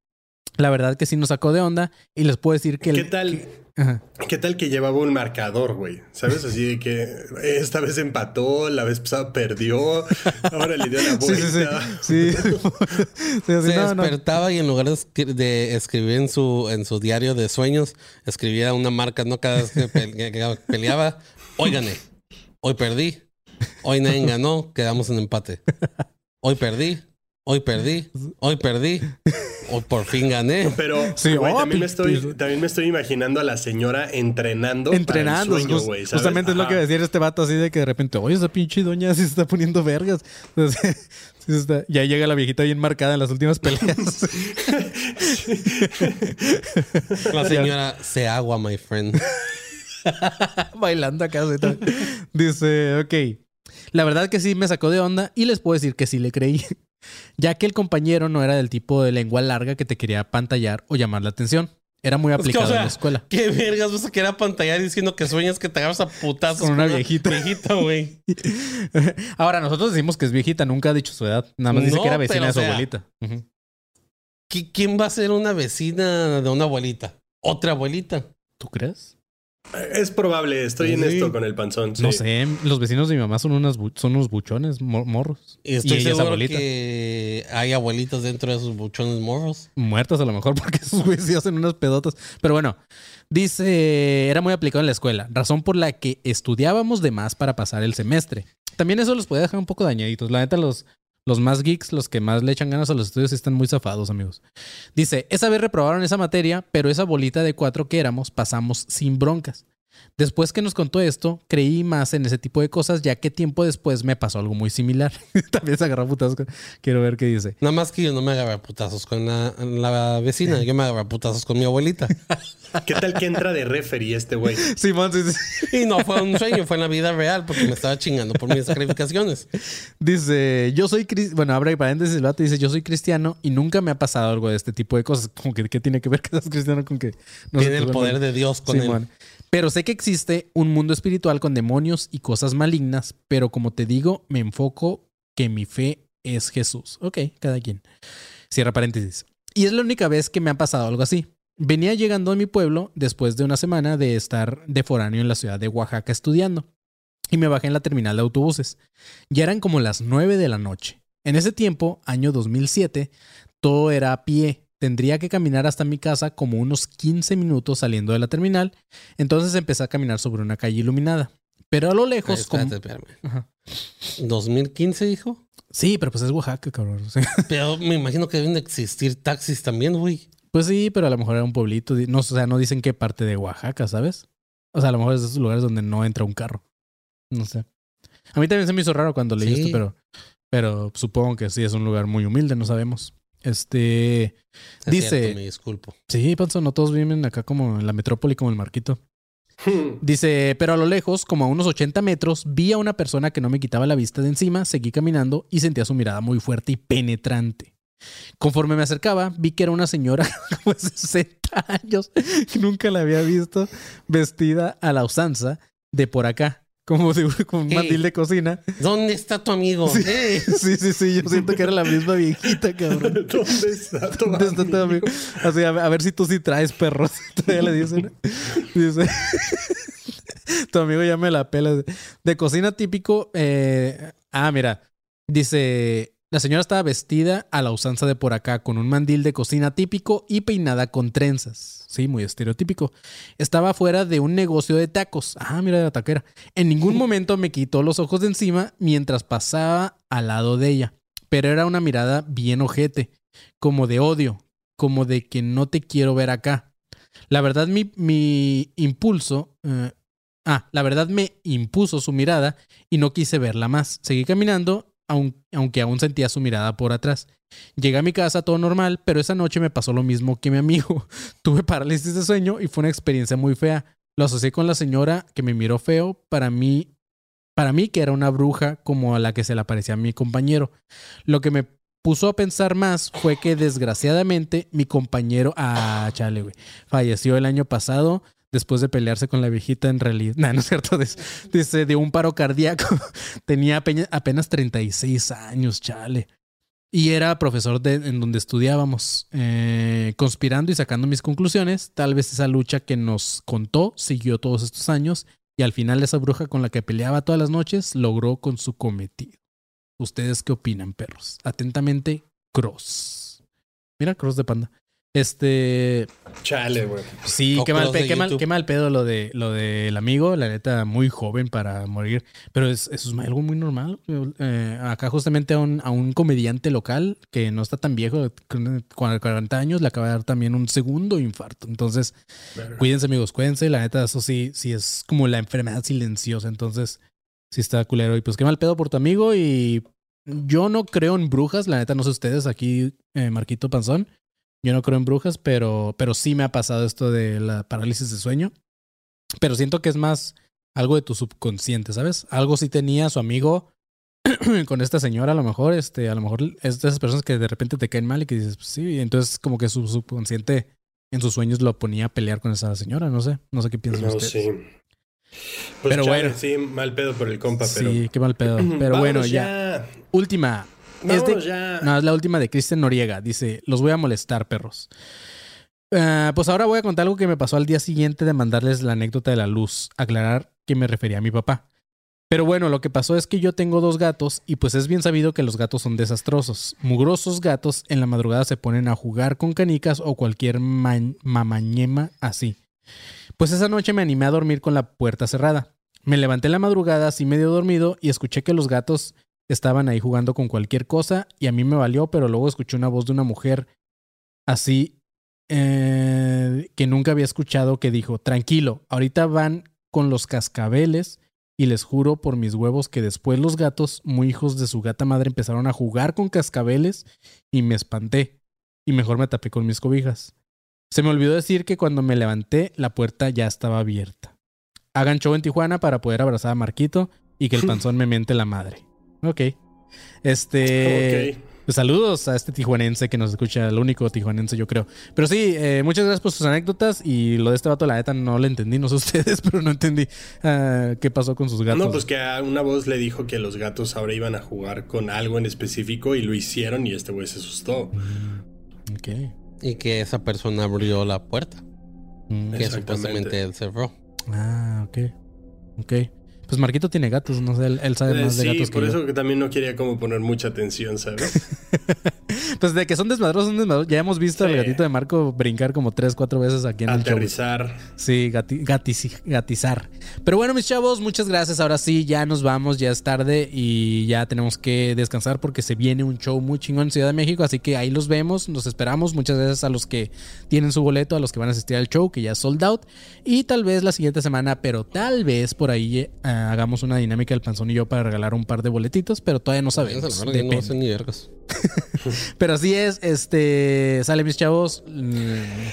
La verdad que sí nos sacó de onda y les puedo decir que... ¿Qué el- tal? Ajá. ¿Qué tal que llevaba un marcador, güey? ¿Sabes? Así de que esta vez empató, la vez pasada perdió, ahora le dio la Sí, sí, sí. vuelta. Sí. Sí, así, Se no, no. despertaba y en lugar de, escri- de escribir en su, en su diario de sueños, escribía una marca, ¿no? Cada vez que peleaba, hoy gané, hoy perdí, hoy nadie ganó, quedamos en empate. Hoy perdí, hoy perdí, hoy perdí, hoy por fin gané. Pero Sí, güey, oh, también, me estoy, pi- también me estoy imaginando a la señora entrenando. Entrenando. para el sueño, just- güey, ¿sabes? justamente es lo que iba a decir este vato así de que de repente, oye, esa pinche doña se está poniendo vergas. Entonces, sí se está- Ya llega la viejita bien marcada en las últimas peleas. La señora se agua, my friend. bailando acá. Dice, ok. La verdad que sí me sacó de onda y les puedo decir que sí le creí. Ya que el compañero no era del tipo de lengua larga que te quería pantallar o llamar la atención. Era muy Es que, aplicado o sea, en la escuela. ¿Qué vergas vas a querer pantallar diciendo que sueñas que te agarras a putazos Con una viejita. Viejita, güey. Ahora, nosotros decimos que es viejita, nunca ha dicho su edad. Nada más dice que era vecina de su sea, abuelita. Ujú. ¿Qui- ¿Quién va a ser una vecina de una abuelita? Otra abuelita. ¿Tú crees? Es probable, estoy en esto con el panzón. sí. No sé, los vecinos de mi mamá son, unas bu- son unos buchones, mo- morros. Y estoy ella es seguro abuelita. que hay abuelitas dentro de esos buchones morros. Muertas a lo mejor porque esos güeyes sí hacen unas pedotas. Pero bueno, dice, era muy aplicado en la escuela, razón por la que estudiábamos de más para pasar el semestre. También eso los puede dejar un poco dañaditos. La neta, los, los más geeks, los que más le echan ganas a los estudios, están muy zafados, amigos. Dice, esa vez reprobaron esa materia, pero esa bolita de cuatro que éramos pasamos sin broncas. Después que nos contó esto, creí más en ese tipo de cosas, ya que tiempo después me pasó algo muy similar. También se agarró putazos. con- Quiero ver qué dice. Nada más que yo no me agarré putazos con la, la vecina, yo me agarré putazos con mi abuelita. ¿Qué tal que entra de referee este güey? Simón, sí, sí. Y no fue un sueño, fue en la vida real porque me estaba chingando por mis sacrificaciones. Dice, yo soy cristiano. Bueno, abre paréntesis, el vato dice, yo soy cristiano y nunca me ha pasado algo de este tipo de cosas. Como que, ¿qué tiene que ver que seas cristiano con que... no Tiene el poder de Dios con él. Pero sé que existe un mundo espiritual con demonios y cosas malignas, pero como te digo, me enfoco que mi fe es Jesús. Ok, cada quien. Cierra paréntesis. Y es la única vez que me ha pasado algo así. Venía llegando a mi pueblo después de una semana de estar de foráneo en la ciudad de Oaxaca estudiando. Y me bajé en la terminal de autobuses. Ya eran como las 9 de la noche. En ese tiempo, año 2007, todo era a pie. Tendría que caminar hasta mi casa como unos 15 minutos saliendo de la terminal. Entonces empecé a caminar sobre una calle iluminada. Pero a lo lejos... Como- espérate, espérame. Ajá. ¿2015, hijo? Sí, pero pues es Oaxaca, cabrón. Sí. Pero me imagino que deben de existir taxis también, güey. Pues sí, pero a lo mejor era un pueblito. No, o sea, no dicen qué parte de Oaxaca, ¿sabes? O sea, a lo mejor es de esos lugares donde no entra un carro. No sé. A mí también se me hizo raro cuando leí Sí. esto, pero, pero supongo que sí es un lugar muy humilde, no sabemos. Este Es dice, cierto, me disculpo. sí, Panzo, no todos viven acá como en la metrópoli, como el Marquito. Dice, pero a lo lejos, como a unos 80 metros, vi a una persona que no me quitaba la vista de encima, seguí caminando y sentía su mirada muy fuerte y penetrante. Conforme me acercaba, vi que era una señora como de 60 años, que nunca la había visto, vestida a la usanza de por acá, como de un mandil de cocina. ¿Dónde está tu amigo? Sí. Eh, Sí, sí, sí, yo siento que era la misma viejita, cabrón. ¿Dónde está tu ¿Dónde está tu amigo? Así, a ver, a ver si tú sí traes perros. Todavía le dicen. Dice. tu amigo ya me la pela. De cocina típico. eh, ah, mira. Dice. La señora estaba vestida a la usanza de por acá, con un mandil de cocina típico y peinada con trenzas. Sí, muy estereotípico. Estaba fuera de un negocio de tacos. Ah, mira la taquera. En ningún momento me quitó los ojos de encima mientras pasaba al lado de ella. Pero era una mirada bien ojete, como de odio, como de que no te quiero ver acá. La verdad, mi, mi impulso. eh, ah, la verdad me impuso su mirada y no quise verla más. Seguí caminando, aunque aún sentía su mirada por atrás. Llegué a mi casa todo normal, pero esa noche me pasó lo mismo que mi amigo. Tuve parálisis de sueño y fue una experiencia muy fea. Lo asocié con la señora que me miró feo. Para mí, para mí que era una bruja como a la que se le aparecía a mi compañero. Lo que me puso a pensar más fue que desgraciadamente mi compañero, ah, chale, güey, falleció el año pasado después de pelearse con la viejita en realidad. No, no es cierto. Dice, de un paro cardíaco. Tenía apenas 36 años, chale. Y era profesor de, en donde estudiábamos, eh, conspirando y sacando mis conclusiones. Tal vez esa lucha que nos contó siguió todos estos años y al final esa bruja con la que peleaba todas las noches logró con su cometido. ¿Ustedes qué opinan, perros? Atentamente, Cross. Mira, Cross de panda. Este, Chale, güey. sí, O qué mal, qué, mal, qué mal pedo lo de lo del amigo, la neta, muy joven para morir. Pero es, eso es algo muy normal. Eh, acá justamente a un, a un comediante local que no está tan viejo, con 40 años, le acaba de dar también un segundo infarto. Entonces, cuídense amigos, cuídense. La neta, eso sí, sí es como la enfermedad silenciosa. Entonces, sí está culero. Y pues qué mal pedo por tu amigo. Y yo no creo en brujas, la neta, no sé ustedes, aquí eh, Marquito Panzón. Yo no creo en brujas, pero, pero sí me ha pasado esto de la parálisis de sueño. Pero siento que es más algo de tu subconsciente, ¿sabes? Algo sí tenía su amigo con esta señora, a lo mejor, este, a lo mejor es de esas personas que de repente te caen mal y que dices, pues sí, y entonces como que su subconsciente en sus sueños lo ponía a pelear con esa señora, no sé, no sé qué piensan No, ustedes. sí. Pues Pero chale, bueno. sí, mal pedo por el compa, pero. Sí, qué mal pedo. Pero bueno, ya. Última. Es de- Vámonos ya. No, es la última de Cristian Noriega. Dice, los voy a molestar, perros. Ah, pues ahora voy a contar algo que me pasó al día siguiente de mandarles la anécdota de la luz. Aclarar que me refería a mi papá. Pero bueno, lo que pasó es que yo tengo dos gatos y pues es bien sabido que los gatos son desastrosos. Mugrosos gatos en la madrugada se ponen a jugar con canicas o cualquier ma- mamañema así. Pues esa noche me animé a dormir con la puerta cerrada. Me levanté en la madrugada así medio dormido y escuché que los gatos estaban ahí jugando con cualquier cosa y a mí me valió, pero luego escuché una voz de una mujer así eh, que nunca había escuchado que dijo, tranquilo, ahorita van con los cascabeles y les juro por mis huevos que después los gatos, muy hijos de su gata madre, empezaron a jugar con cascabeles y me espanté y mejor me tapé con mis cobijas. Se me olvidó decir que cuando me levanté la puerta ya estaba abierta. Hagan show en Tijuana para poder abrazar a Marquito y que el panzón me miente la madre. Ok. Este. Ok. pues saludos a este tijuanense que nos escucha, el único tijuanense, yo creo. Pero sí, eh, muchas gracias por sus anécdotas. Y lo de este vato, la neta, no lo entendí, no sé ustedes, pero no entendí ah, qué pasó con sus gatos. No, pues que a una voz le dijo que los gatos ahora iban a jugar con algo en específico y lo hicieron y este güey se asustó. Ok. Y que esa persona abrió la puerta. Mm. Que Exactamente. supuestamente él cerró. Ah, ok. Ok. Pues Marquito tiene gatos, no sé, él, él sabe Eh, más de sí, gatos que por yo. eso que también no quería como poner mucha atención, ¿sabes? Pues de que son desmadrosos, son desmadrosos. Ya hemos visto al gatito de Marco brincar como tres, cuatro veces aquí en el show. Aterrizar. Sí, gati- gatizar. Pero bueno, mis chavos, muchas gracias. Ahora sí, ya nos vamos, ya es tarde y ya tenemos que descansar porque se viene un show muy chingón en Ciudad de México. Así que ahí los vemos, los esperamos. Muchas gracias a los que tienen su boleto, a los que van a asistir al show, que ya es sold out. Y tal vez la siguiente semana, pero tal vez por ahí hagamos una dinámica del panzón y yo para regalar un par de boletitos, pero todavía no sabemos. No ni vergas. Pero así es, este. Sale, mis chavos. mm,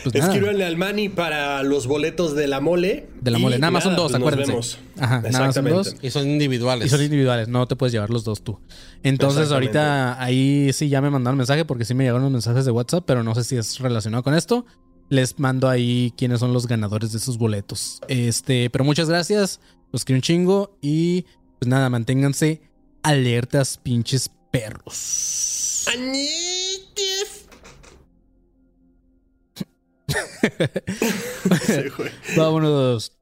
Pues. Escríbanle al Manny para los boletos de la mole. De la mole. Nada más son dos, pues nos acuérdense. vemos. Ajá, nada más son dos. Y son individuales. Y son individuales, no te puedes llevar los dos tú. Entonces, ahorita ahí sí ya me mandaron mensaje porque sí me llegaron los mensajes de WhatsApp, pero no sé si es relacionado con esto. Les mando ahí quiénes son los ganadores de esos boletos. Este, pero muchas gracias. Los quiero un chingo y pues nada, manténganse alertas, pinches perros. Sí, güey. Vámonos.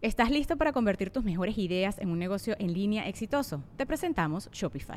¿Estás listo para convertir tus mejores ideas en un negocio en línea exitoso? Te presentamos Shopify.